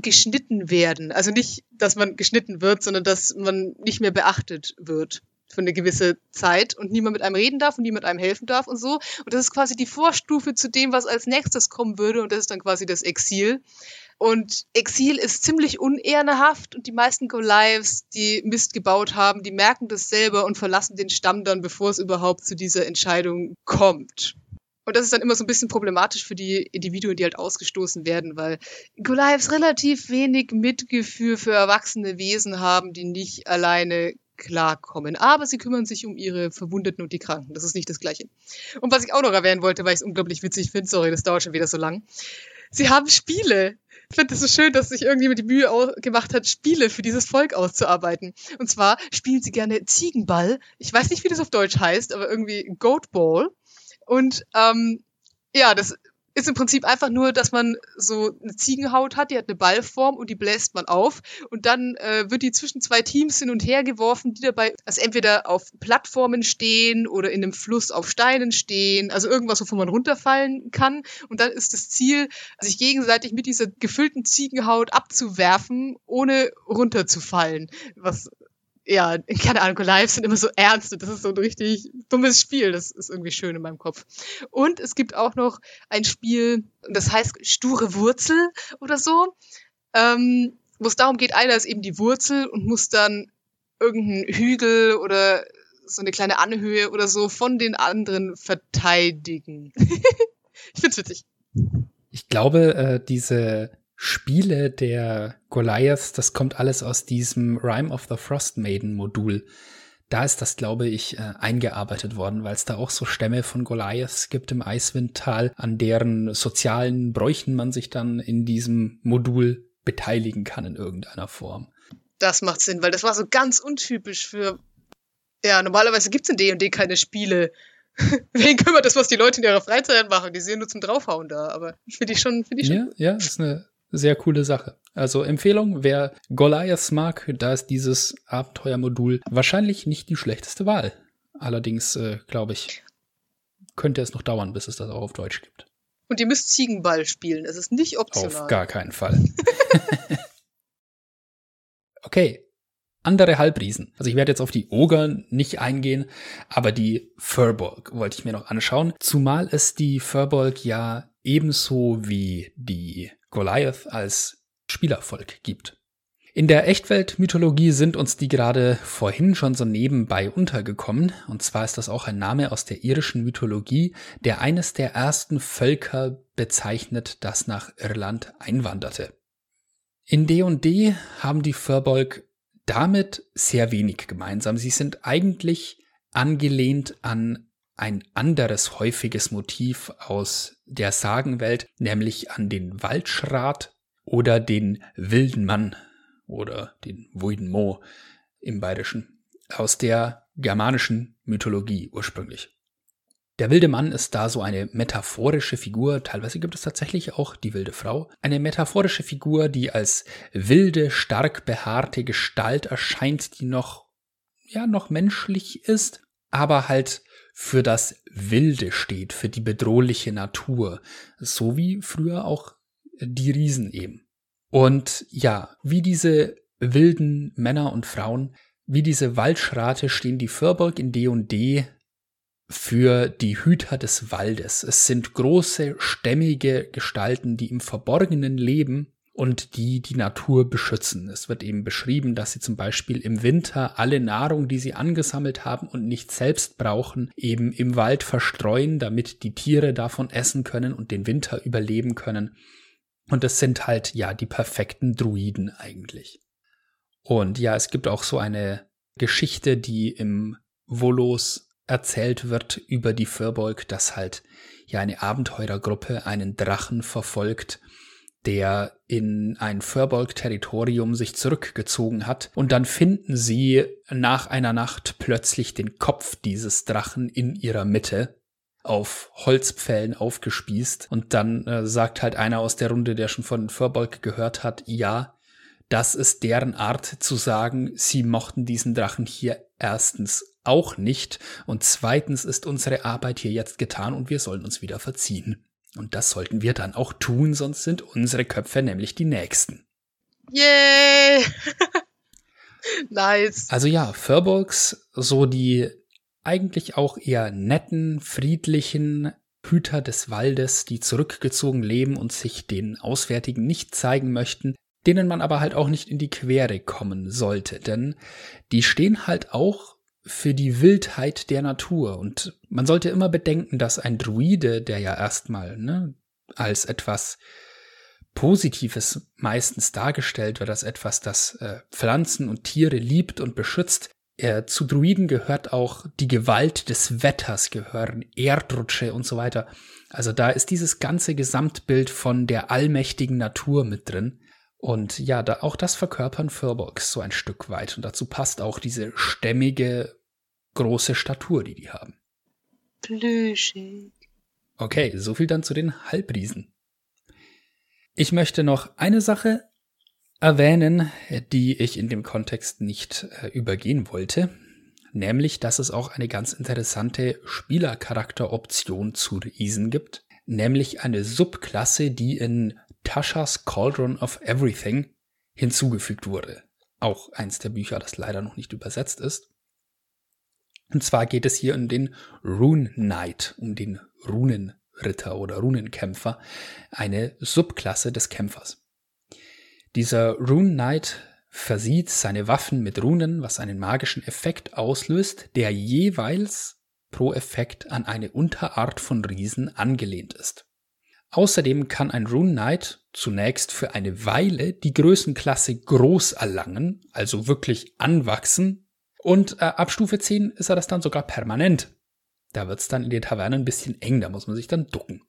geschnitten werden. Also nicht, dass man geschnitten wird, sondern dass man nicht mehr beachtet wird für eine gewisse Zeit und niemand mit einem reden darf und niemand einem helfen darf und so. Und das ist quasi die Vorstufe zu dem, was als nächstes kommen würde und das ist dann quasi das Exil. Und Exil ist ziemlich unehrenhaft und die meisten Go-Lives, die Mist gebaut haben, die merken das selber und verlassen den Stamm dann, bevor es überhaupt zu dieser Entscheidung kommt. Und das ist dann immer so ein bisschen problematisch für die Individuen, die halt ausgestoßen werden, weil Goliaths relativ wenig Mitgefühl für erwachsene Wesen haben, die nicht alleine klarkommen. Aber sie kümmern sich um ihre Verwundeten und die Kranken. Das ist nicht das Gleiche. Und was ich auch noch erwähnen wollte, weil ich es unglaublich witzig finde, sorry, das dauert schon wieder so lang. Sie haben Spiele. Ich finde es so schön, dass sich irgendjemand die Mühe gemacht hat, Spiele für dieses Volk auszuarbeiten. Und zwar spielen sie gerne Ziegenball. Ich weiß nicht, wie das auf Deutsch heißt, aber irgendwie Goat Ball. Und ähm, ja, das ist im Prinzip einfach nur, dass man so eine Ziegenhaut hat, die hat eine Ballform und die bläst man auf. Und dann äh, wird die zwischen zwei Teams hin und her geworfen, die dabei also entweder auf Plattformen stehen oder in einem Fluss auf Steinen stehen, also irgendwas, wovon man runterfallen kann. Und dann ist das Ziel, sich gegenseitig mit dieser gefüllten Ziegenhaut abzuwerfen, ohne runterzufallen, was ja, keine Ahnung, Live sind immer so ernst und das ist so ein richtig dummes Spiel. Das ist irgendwie schön in meinem Kopf. Und es gibt auch noch ein Spiel, das heißt Sture Wurzel oder so, ähm, wo es darum geht, einer ist eben die Wurzel und muss dann irgendeinen Hügel oder so eine kleine Anhöhe oder so von den anderen verteidigen. ich find's witzig. Ich glaube, äh, diese Spiele der Goliaths, das kommt alles aus diesem Rime of the Frost Maiden Modul. Da ist das, glaube ich, äh, eingearbeitet worden, weil es da auch so Stämme von Goliaths gibt im Eiswindtal, an deren sozialen Bräuchen man sich dann in diesem Modul beteiligen kann in irgendeiner Form. Das macht Sinn, weil das war so ganz untypisch für. Ja, normalerweise gibt's in D&D keine Spiele. Wen kümmert das, was die Leute in ihrer Freizeit machen? Die sehen nur zum Draufhauen da, aber finde ich schon, finde ich schon. Ja, ja, ist eine sehr coole Sache. Also Empfehlung, wer Goliaths mag, da ist dieses Abenteuermodul wahrscheinlich nicht die schlechteste Wahl. Allerdings, äh, glaube ich, könnte es noch dauern, bis es das auch auf Deutsch gibt. Und ihr müsst Ziegenball spielen. Es ist nicht optional. Auf gar keinen Fall. okay. Andere Halbriesen. Also ich werde jetzt auf die Ogern nicht eingehen, aber die Furbolg wollte ich mir noch anschauen. Zumal es die Furbolg ja ebenso wie die Goliath als Spielervolk gibt. In der Echtwelt-Mythologie sind uns die gerade vorhin schon so nebenbei untergekommen. Und zwar ist das auch ein Name aus der irischen Mythologie, der eines der ersten Völker bezeichnet, das nach Irland einwanderte. In D&D haben die Furbolg damit sehr wenig gemeinsam. Sie sind eigentlich angelehnt an ein anderes häufiges Motiv aus der Sagenwelt, nämlich an den Waldschrat oder den wilden Mann oder den Mo im Bayerischen, aus der germanischen Mythologie ursprünglich. Der wilde Mann ist da so eine metaphorische Figur, teilweise gibt es tatsächlich auch die wilde Frau, eine metaphorische Figur, die als wilde, stark behaarte Gestalt erscheint, die noch, ja, noch menschlich ist, aber halt für das Wilde steht, für die bedrohliche Natur, so wie früher auch die Riesen eben. Und ja, wie diese wilden Männer und Frauen, wie diese Waldschrate stehen die Fürburg in D&D für die Hüter des Waldes. Es sind große, stämmige Gestalten, die im Verborgenen leben und die die Natur beschützen. Es wird eben beschrieben, dass sie zum Beispiel im Winter alle Nahrung, die sie angesammelt haben und nicht selbst brauchen, eben im Wald verstreuen, damit die Tiere davon essen können und den Winter überleben können. Und es sind halt, ja, die perfekten Druiden eigentlich. Und ja, es gibt auch so eine Geschichte, die im Volos erzählt wird über die Firbolg, dass halt ja eine Abenteurergruppe einen Drachen verfolgt, der in ein Firbolg-Territorium sich zurückgezogen hat. Und dann finden sie nach einer Nacht plötzlich den Kopf dieses Drachen in ihrer Mitte auf Holzpfählen aufgespießt. Und dann äh, sagt halt einer aus der Runde, der schon von Furbolg gehört hat, ja, das ist deren Art zu sagen, sie mochten diesen Drachen hier erstens auch nicht und zweitens ist unsere Arbeit hier jetzt getan und wir sollen uns wieder verziehen. Und das sollten wir dann auch tun, sonst sind unsere Köpfe nämlich die nächsten. Yay! nice. Also ja, Furbolgs, so die eigentlich auch eher netten, friedlichen Hüter des Waldes, die zurückgezogen leben und sich den Auswärtigen nicht zeigen möchten, denen man aber halt auch nicht in die Quere kommen sollte, denn die stehen halt auch für die Wildheit der Natur und man sollte immer bedenken, dass ein Druide, der ja erstmal ne, als etwas Positives meistens dargestellt wird, als etwas, das äh, Pflanzen und Tiere liebt und beschützt, äh, zu Druiden gehört auch die Gewalt des Wetters, gehören Erdrutsche und so weiter. Also da ist dieses ganze Gesamtbild von der allmächtigen Natur mit drin. Und ja, da, auch das verkörpern Furbolgs so ein Stück weit. Und dazu passt auch diese stämmige, große Statur, die die haben. Plüschig. Okay, so viel dann zu den Halbriesen. Ich möchte noch eine Sache erwähnen, die ich in dem Kontext nicht äh, übergehen wollte, nämlich dass es auch eine ganz interessante Spielercharakteroption zu Riesen gibt, nämlich eine Subklasse, die in Tasha's Cauldron of Everything hinzugefügt wurde. Auch eins der Bücher, das leider noch nicht übersetzt ist. Und zwar geht es hier um den Rune Knight, um den Runenritter oder Runenkämpfer, eine Subklasse des Kämpfers. Dieser Rune Knight versieht seine Waffen mit Runen, was einen magischen Effekt auslöst, der jeweils pro Effekt an eine Unterart von Riesen angelehnt ist. Außerdem kann ein Rune Knight zunächst für eine Weile die Größenklasse groß erlangen, also wirklich anwachsen, und äh, ab Stufe 10 ist er das dann sogar permanent. Da wird's dann in den Tavernen ein bisschen eng, da muss man sich dann ducken.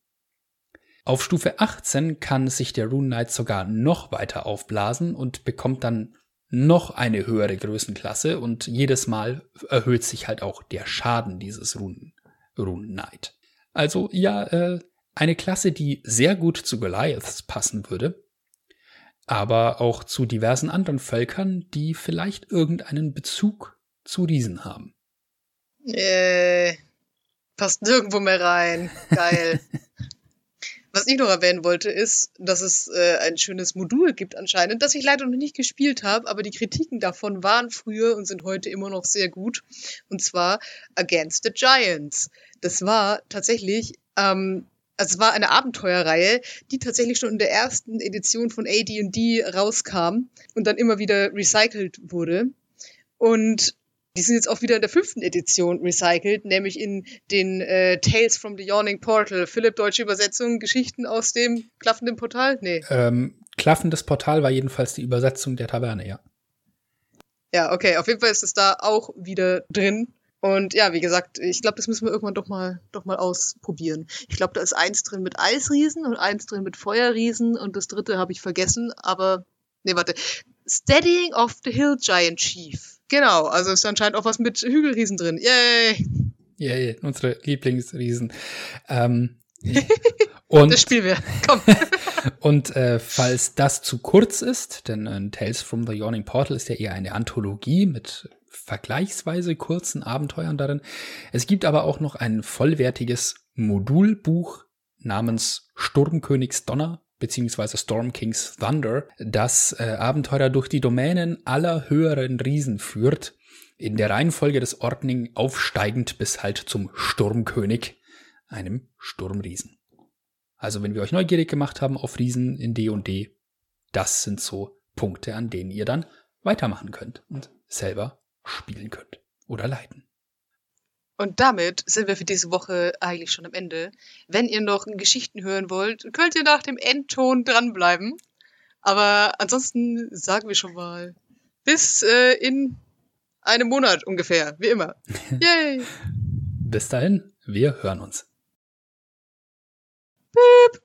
Auf Stufe 18 kann sich der Rune Knight sogar noch weiter aufblasen und bekommt dann noch eine höhere Größenklasse und jedes Mal erhöht sich halt auch der Schaden dieses Rune, Rune Knight. Also ja, äh, eine Klasse, die sehr gut zu Goliaths passen würde, aber auch zu diversen anderen Völkern, die vielleicht irgendeinen Bezug zu Riesen haben. Äh, passt nirgendwo mehr rein. Geil. Was ich noch erwähnen wollte, ist, dass es äh, ein schönes Modul gibt anscheinend, das ich leider noch nicht gespielt habe, aber die Kritiken davon waren früher und sind heute immer noch sehr gut. Und zwar Against the Giants. Das war tatsächlich, ähm, also es war eine Abenteuerreihe, die tatsächlich schon in der ersten Edition von AD&D rauskam und dann immer wieder recycelt wurde. Und die sind jetzt auch wieder in der fünften Edition recycelt, nämlich in den äh, Tales from the Yawning Portal. Philipp, deutsche Übersetzung, Geschichten aus dem klaffenden Portal? Nee. Ähm, klaffendes Portal war jedenfalls die Übersetzung der Taverne, ja. Ja, okay, auf jeden Fall ist es da auch wieder drin. Und ja, wie gesagt, ich glaube, das müssen wir irgendwann doch mal, doch mal ausprobieren. Ich glaube, da ist eins drin mit Eisriesen und eins drin mit Feuerriesen und das dritte habe ich vergessen, aber nee, warte. Steadying of the Hill Giant Chief. Genau, also ist anscheinend auch was mit Hügelriesen drin. Yay! Yay, unsere Lieblingsriesen. Ähm, und, das spielen wir. Komm. und äh, falls das zu kurz ist, denn äh, Tales from the Yawning Portal ist ja eher eine Anthologie mit vergleichsweise kurzen Abenteuern darin. Es gibt aber auch noch ein vollwertiges Modulbuch namens Sturmkönigs Donner beziehungsweise Storm King's Thunder, das äh, Abenteurer durch die Domänen aller höheren Riesen führt, in der Reihenfolge des Ordning aufsteigend bis halt zum Sturmkönig, einem Sturmriesen. Also wenn wir euch neugierig gemacht haben auf Riesen in D&D, das sind so Punkte, an denen ihr dann weitermachen könnt und selber spielen könnt oder leiten. Und damit sind wir für diese Woche eigentlich schon am Ende. Wenn ihr noch Geschichten hören wollt, könnt ihr nach dem Endton dranbleiben. Aber ansonsten sagen wir schon mal bis äh, in einem Monat ungefähr, wie immer. Yay! bis dahin, wir hören uns. Piep.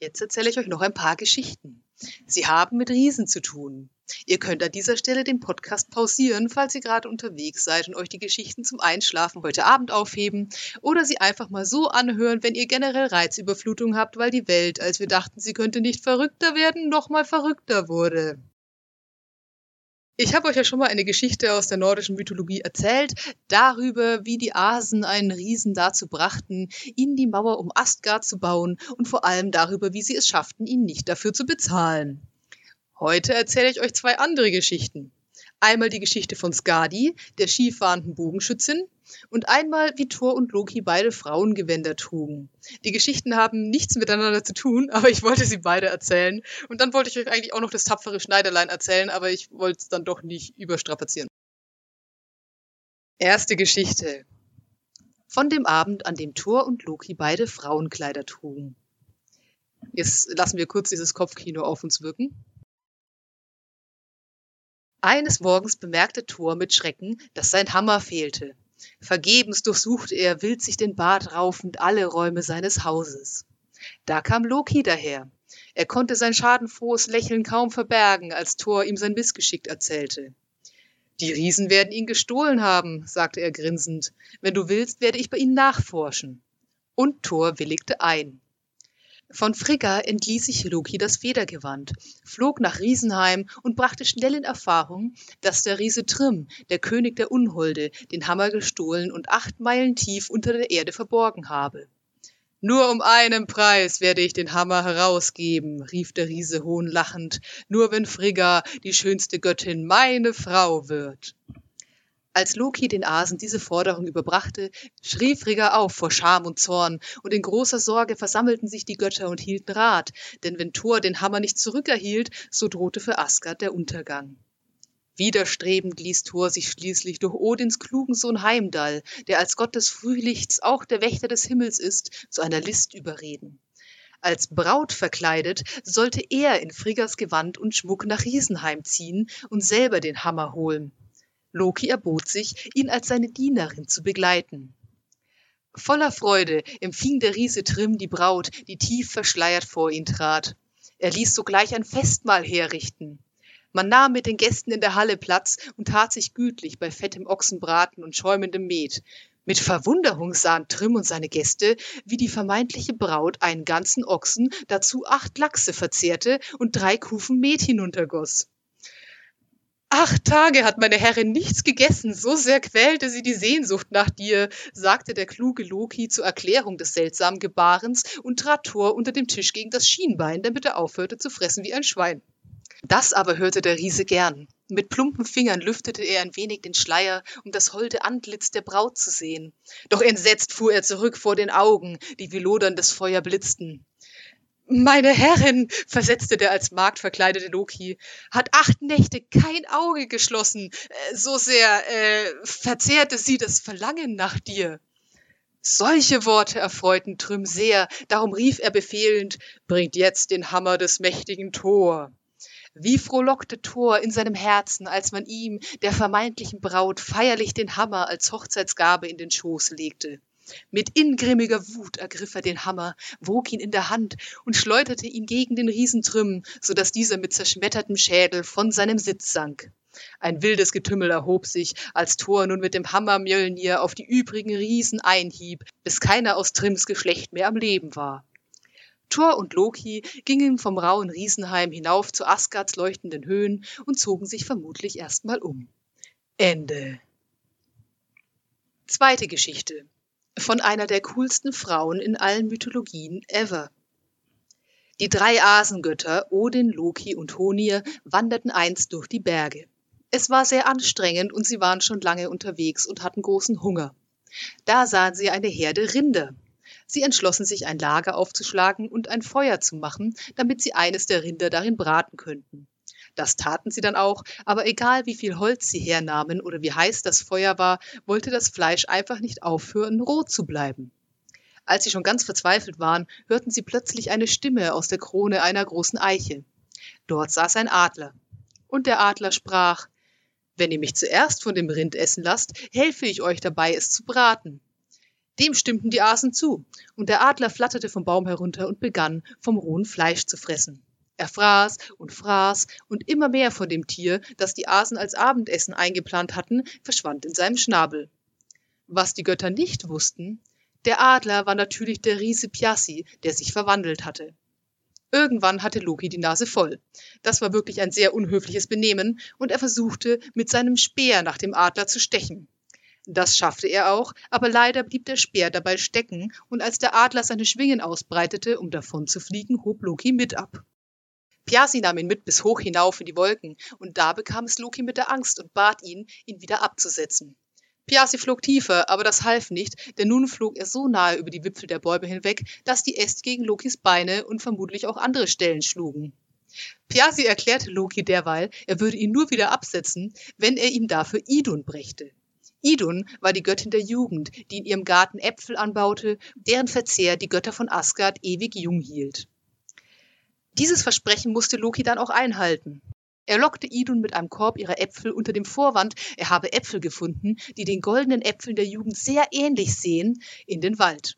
Jetzt erzähle ich euch noch ein paar Geschichten. Sie haben mit Riesen zu tun. Ihr könnt an dieser Stelle den Podcast pausieren, falls ihr gerade unterwegs seid und euch die Geschichten zum Einschlafen heute Abend aufheben oder sie einfach mal so anhören, wenn ihr generell Reizüberflutung habt, weil die Welt, als wir dachten, sie könnte nicht verrückter werden, noch mal verrückter wurde. Ich habe euch ja schon mal eine Geschichte aus der nordischen Mythologie erzählt, darüber, wie die Asen einen Riesen dazu brachten, ihnen die Mauer um Astgard zu bauen und vor allem darüber, wie sie es schafften, ihn nicht dafür zu bezahlen. Heute erzähle ich euch zwei andere Geschichten. Einmal die Geschichte von Skadi, der skifahrenden Bogenschützin, und einmal, wie Thor und Loki beide Frauengewänder trugen. Die Geschichten haben nichts miteinander zu tun, aber ich wollte sie beide erzählen. Und dann wollte ich euch eigentlich auch noch das tapfere Schneiderlein erzählen, aber ich wollte es dann doch nicht überstrapazieren. Erste Geschichte. Von dem Abend, an dem Thor und Loki beide Frauenkleider trugen. Jetzt lassen wir kurz dieses Kopfkino auf uns wirken. Eines Morgens bemerkte Thor mit Schrecken, dass sein Hammer fehlte. Vergebens durchsuchte er wild sich den Bart raufend alle Räume seines Hauses. Da kam Loki daher. Er konnte sein schadenfrohes Lächeln kaum verbergen, als Thor ihm sein Missgeschick erzählte. Die Riesen werden ihn gestohlen haben, sagte er grinsend. Wenn du willst, werde ich bei ihnen nachforschen. Und Thor willigte ein. Von Frigga entließ sich Loki das Federgewand, flog nach Riesenheim und brachte schnell in Erfahrung, dass der Riese Trim, der König der Unholde, den Hammer gestohlen und acht Meilen tief unter der Erde verborgen habe. Nur um einen Preis werde ich den Hammer herausgeben, rief der Riese hohnlachend, nur wenn Frigga, die schönste Göttin, meine Frau wird. Als Loki den Asen diese Forderung überbrachte, schrie Frigga auf vor Scham und Zorn, und in großer Sorge versammelten sich die Götter und hielten Rat, denn wenn Thor den Hammer nicht zurückerhielt, so drohte für Asgard der Untergang. Widerstrebend ließ Thor sich schließlich durch Odins klugen Sohn Heimdall, der als Gott des Frühlichts auch der Wächter des Himmels ist, zu einer List überreden. Als Braut verkleidet, sollte er in Friggas Gewand und Schmuck nach Riesenheim ziehen und selber den Hammer holen. Loki erbot sich, ihn als seine Dienerin zu begleiten. Voller Freude empfing der Riese Trim die Braut, die tief verschleiert vor ihn trat. Er ließ sogleich ein Festmahl herrichten. Man nahm mit den Gästen in der Halle Platz und tat sich gütlich bei fettem Ochsenbraten und schäumendem Met. Mit Verwunderung sahen Trim und seine Gäste, wie die vermeintliche Braut einen ganzen Ochsen, dazu acht Lachse verzehrte und drei Kufen Met hinuntergoss. Acht Tage hat meine Herrin nichts gegessen, so sehr quälte sie die Sehnsucht nach dir, sagte der kluge Loki zur Erklärung des seltsamen Gebarens und trat Thor unter dem Tisch gegen das Schienbein, damit er aufhörte zu fressen wie ein Schwein. Das aber hörte der Riese gern. Mit plumpen Fingern lüftete er ein wenig den Schleier, um das holde Antlitz der Braut zu sehen. Doch entsetzt fuhr er zurück vor den Augen, die wie loderndes Feuer blitzten. Meine Herrin, versetzte der als Magd verkleidete Loki, hat acht Nächte kein Auge geschlossen, äh, so sehr äh, verzehrte sie das Verlangen nach dir. Solche Worte erfreuten Trüm sehr, darum rief er befehlend, bringt jetzt den Hammer des mächtigen Thor. Wie frohlockte Thor in seinem Herzen, als man ihm, der vermeintlichen Braut, feierlich den Hammer als Hochzeitsgabe in den Schoß legte. Mit ingrimmiger Wut ergriff er den Hammer, wog ihn in der Hand und schleuderte ihn gegen den Riesentrüm, so dass dieser mit zerschmettertem Schädel von seinem Sitz sank. Ein wildes Getümmel erhob sich, als Thor nun mit dem Hammer Mjölnir auf die übrigen Riesen einhieb, bis keiner aus Trims Geschlecht mehr am Leben war. Thor und Loki gingen vom rauen Riesenheim hinauf zu Asgards leuchtenden Höhen und zogen sich vermutlich erstmal um. Ende. Zweite Geschichte von einer der coolsten Frauen in allen Mythologien ever. Die drei Asengötter, Odin, Loki und Honir, wanderten einst durch die Berge. Es war sehr anstrengend und sie waren schon lange unterwegs und hatten großen Hunger. Da sahen sie eine Herde Rinder. Sie entschlossen sich, ein Lager aufzuschlagen und ein Feuer zu machen, damit sie eines der Rinder darin braten könnten. Das taten sie dann auch, aber egal wie viel Holz sie hernahmen oder wie heiß das Feuer war, wollte das Fleisch einfach nicht aufhören, roh zu bleiben. Als sie schon ganz verzweifelt waren, hörten sie plötzlich eine Stimme aus der Krone einer großen Eiche. Dort saß ein Adler. Und der Adler sprach Wenn ihr mich zuerst von dem Rind essen lasst, helfe ich euch dabei, es zu braten. Dem stimmten die Asen zu, und der Adler flatterte vom Baum herunter und begann, vom rohen Fleisch zu fressen. Er fraß und fraß, und immer mehr von dem Tier, das die Asen als Abendessen eingeplant hatten, verschwand in seinem Schnabel. Was die Götter nicht wussten, der Adler war natürlich der Riese Piassi, der sich verwandelt hatte. Irgendwann hatte Loki die Nase voll. Das war wirklich ein sehr unhöfliches Benehmen, und er versuchte, mit seinem Speer nach dem Adler zu stechen. Das schaffte er auch, aber leider blieb der Speer dabei stecken, und als der Adler seine Schwingen ausbreitete, um davon zu fliegen, hob Loki mit ab. Piasi nahm ihn mit bis hoch hinauf in die Wolken, und da bekam es Loki mit der Angst und bat ihn, ihn wieder abzusetzen. Piasi flog tiefer, aber das half nicht, denn nun flog er so nahe über die Wipfel der Bäume hinweg, dass die Äste gegen Lokis Beine und vermutlich auch andere Stellen schlugen. Piasi erklärte Loki derweil, er würde ihn nur wieder absetzen, wenn er ihm dafür Idun brächte. Idun war die Göttin der Jugend, die in ihrem Garten Äpfel anbaute, deren Verzehr die Götter von Asgard ewig jung hielt. Dieses Versprechen musste Loki dann auch einhalten. Er lockte Idun mit einem Korb ihrer Äpfel unter dem Vorwand, er habe Äpfel gefunden, die den goldenen Äpfeln der Jugend sehr ähnlich sehen, in den Wald.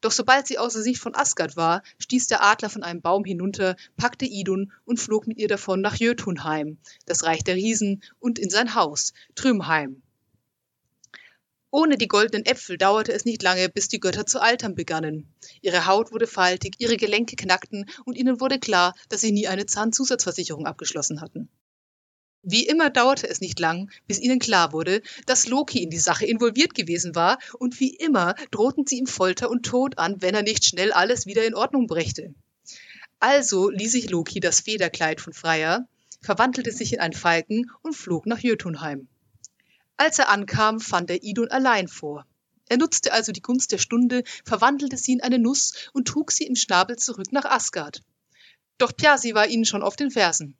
Doch sobald sie außer Sicht von Asgard war, stieß der Adler von einem Baum hinunter, packte Idun und flog mit ihr davon nach Jötunheim, das Reich der Riesen, und in sein Haus, Trümheim. Ohne die goldenen Äpfel dauerte es nicht lange, bis die Götter zu altern begannen. Ihre Haut wurde faltig, ihre Gelenke knackten und ihnen wurde klar, dass sie nie eine Zahnzusatzversicherung abgeschlossen hatten. Wie immer dauerte es nicht lang, bis ihnen klar wurde, dass Loki in die Sache involviert gewesen war, und wie immer drohten sie ihm Folter und Tod an, wenn er nicht schnell alles wieder in Ordnung brächte. Also ließ sich Loki das Federkleid von Freya, verwandelte sich in einen Falken und flog nach Jötunheim. Als er ankam, fand er Idun allein vor. Er nutzte also die Gunst der Stunde, verwandelte sie in eine Nuss und trug sie im Schnabel zurück nach Asgard. Doch Piasi war ihnen schon auf den Fersen.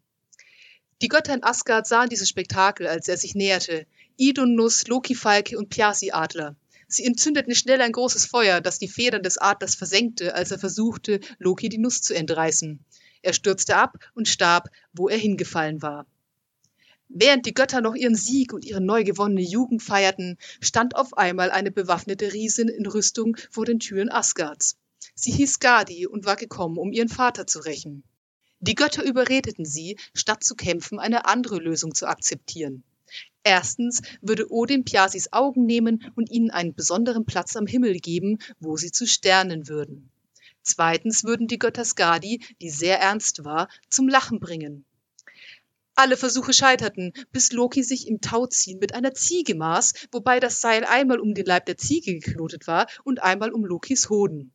Die Götter in Asgard sahen dieses Spektakel, als er sich näherte. Idun Nuss, Loki Falke und Piasi Adler. Sie entzündeten schnell ein großes Feuer, das die Federn des Adlers versenkte, als er versuchte, Loki die Nuss zu entreißen. Er stürzte ab und starb, wo er hingefallen war. Während die Götter noch ihren Sieg und ihre neu gewonnene Jugend feierten, stand auf einmal eine bewaffnete Riesin in Rüstung vor den Türen Asgards. Sie hieß Gadi und war gekommen, um ihren Vater zu rächen. Die Götter überredeten sie, statt zu kämpfen, eine andere Lösung zu akzeptieren. Erstens würde Odin Piasis Augen nehmen und ihnen einen besonderen Platz am Himmel geben, wo sie zu Sternen würden. Zweitens würden die Götter Skadi, die sehr ernst war, zum Lachen bringen. Alle Versuche scheiterten, bis Loki sich im Tauziehen mit einer Ziege maß, wobei das Seil einmal um den Leib der Ziege geknotet war und einmal um Lokis Hoden.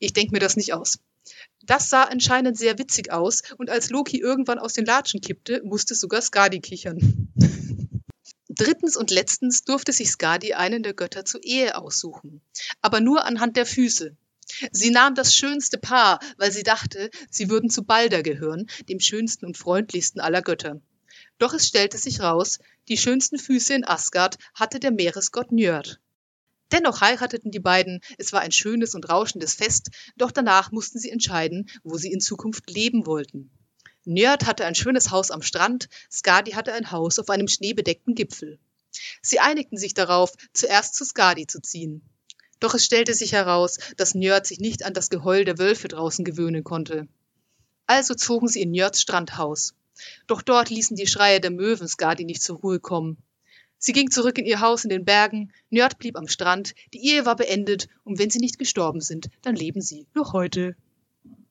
Ich denke mir das nicht aus. Das sah anscheinend sehr witzig aus, und als Loki irgendwann aus den Latschen kippte, musste sogar Skadi kichern. Drittens und letztens durfte sich Skadi einen der Götter zur Ehe aussuchen, aber nur anhand der Füße. Sie nahm das schönste Paar, weil sie dachte, sie würden zu Balder gehören, dem schönsten und freundlichsten aller Götter. Doch es stellte sich raus, die schönsten Füße in Asgard hatte der Meeresgott Njörd. Dennoch heirateten die beiden, es war ein schönes und rauschendes Fest, doch danach mussten sie entscheiden, wo sie in Zukunft leben wollten. Njörd hatte ein schönes Haus am Strand, Skadi hatte ein Haus auf einem schneebedeckten Gipfel. Sie einigten sich darauf, zuerst zu Skadi zu ziehen. Doch es stellte sich heraus, dass Njörd sich nicht an das Geheul der Wölfe draußen gewöhnen konnte. Also zogen sie in Njörds Strandhaus. Doch dort ließen die Schreie der Möwen Skadi nicht zur Ruhe kommen. Sie ging zurück in ihr Haus in den Bergen, Njörd blieb am Strand, die Ehe war beendet und wenn sie nicht gestorben sind, dann leben sie noch heute.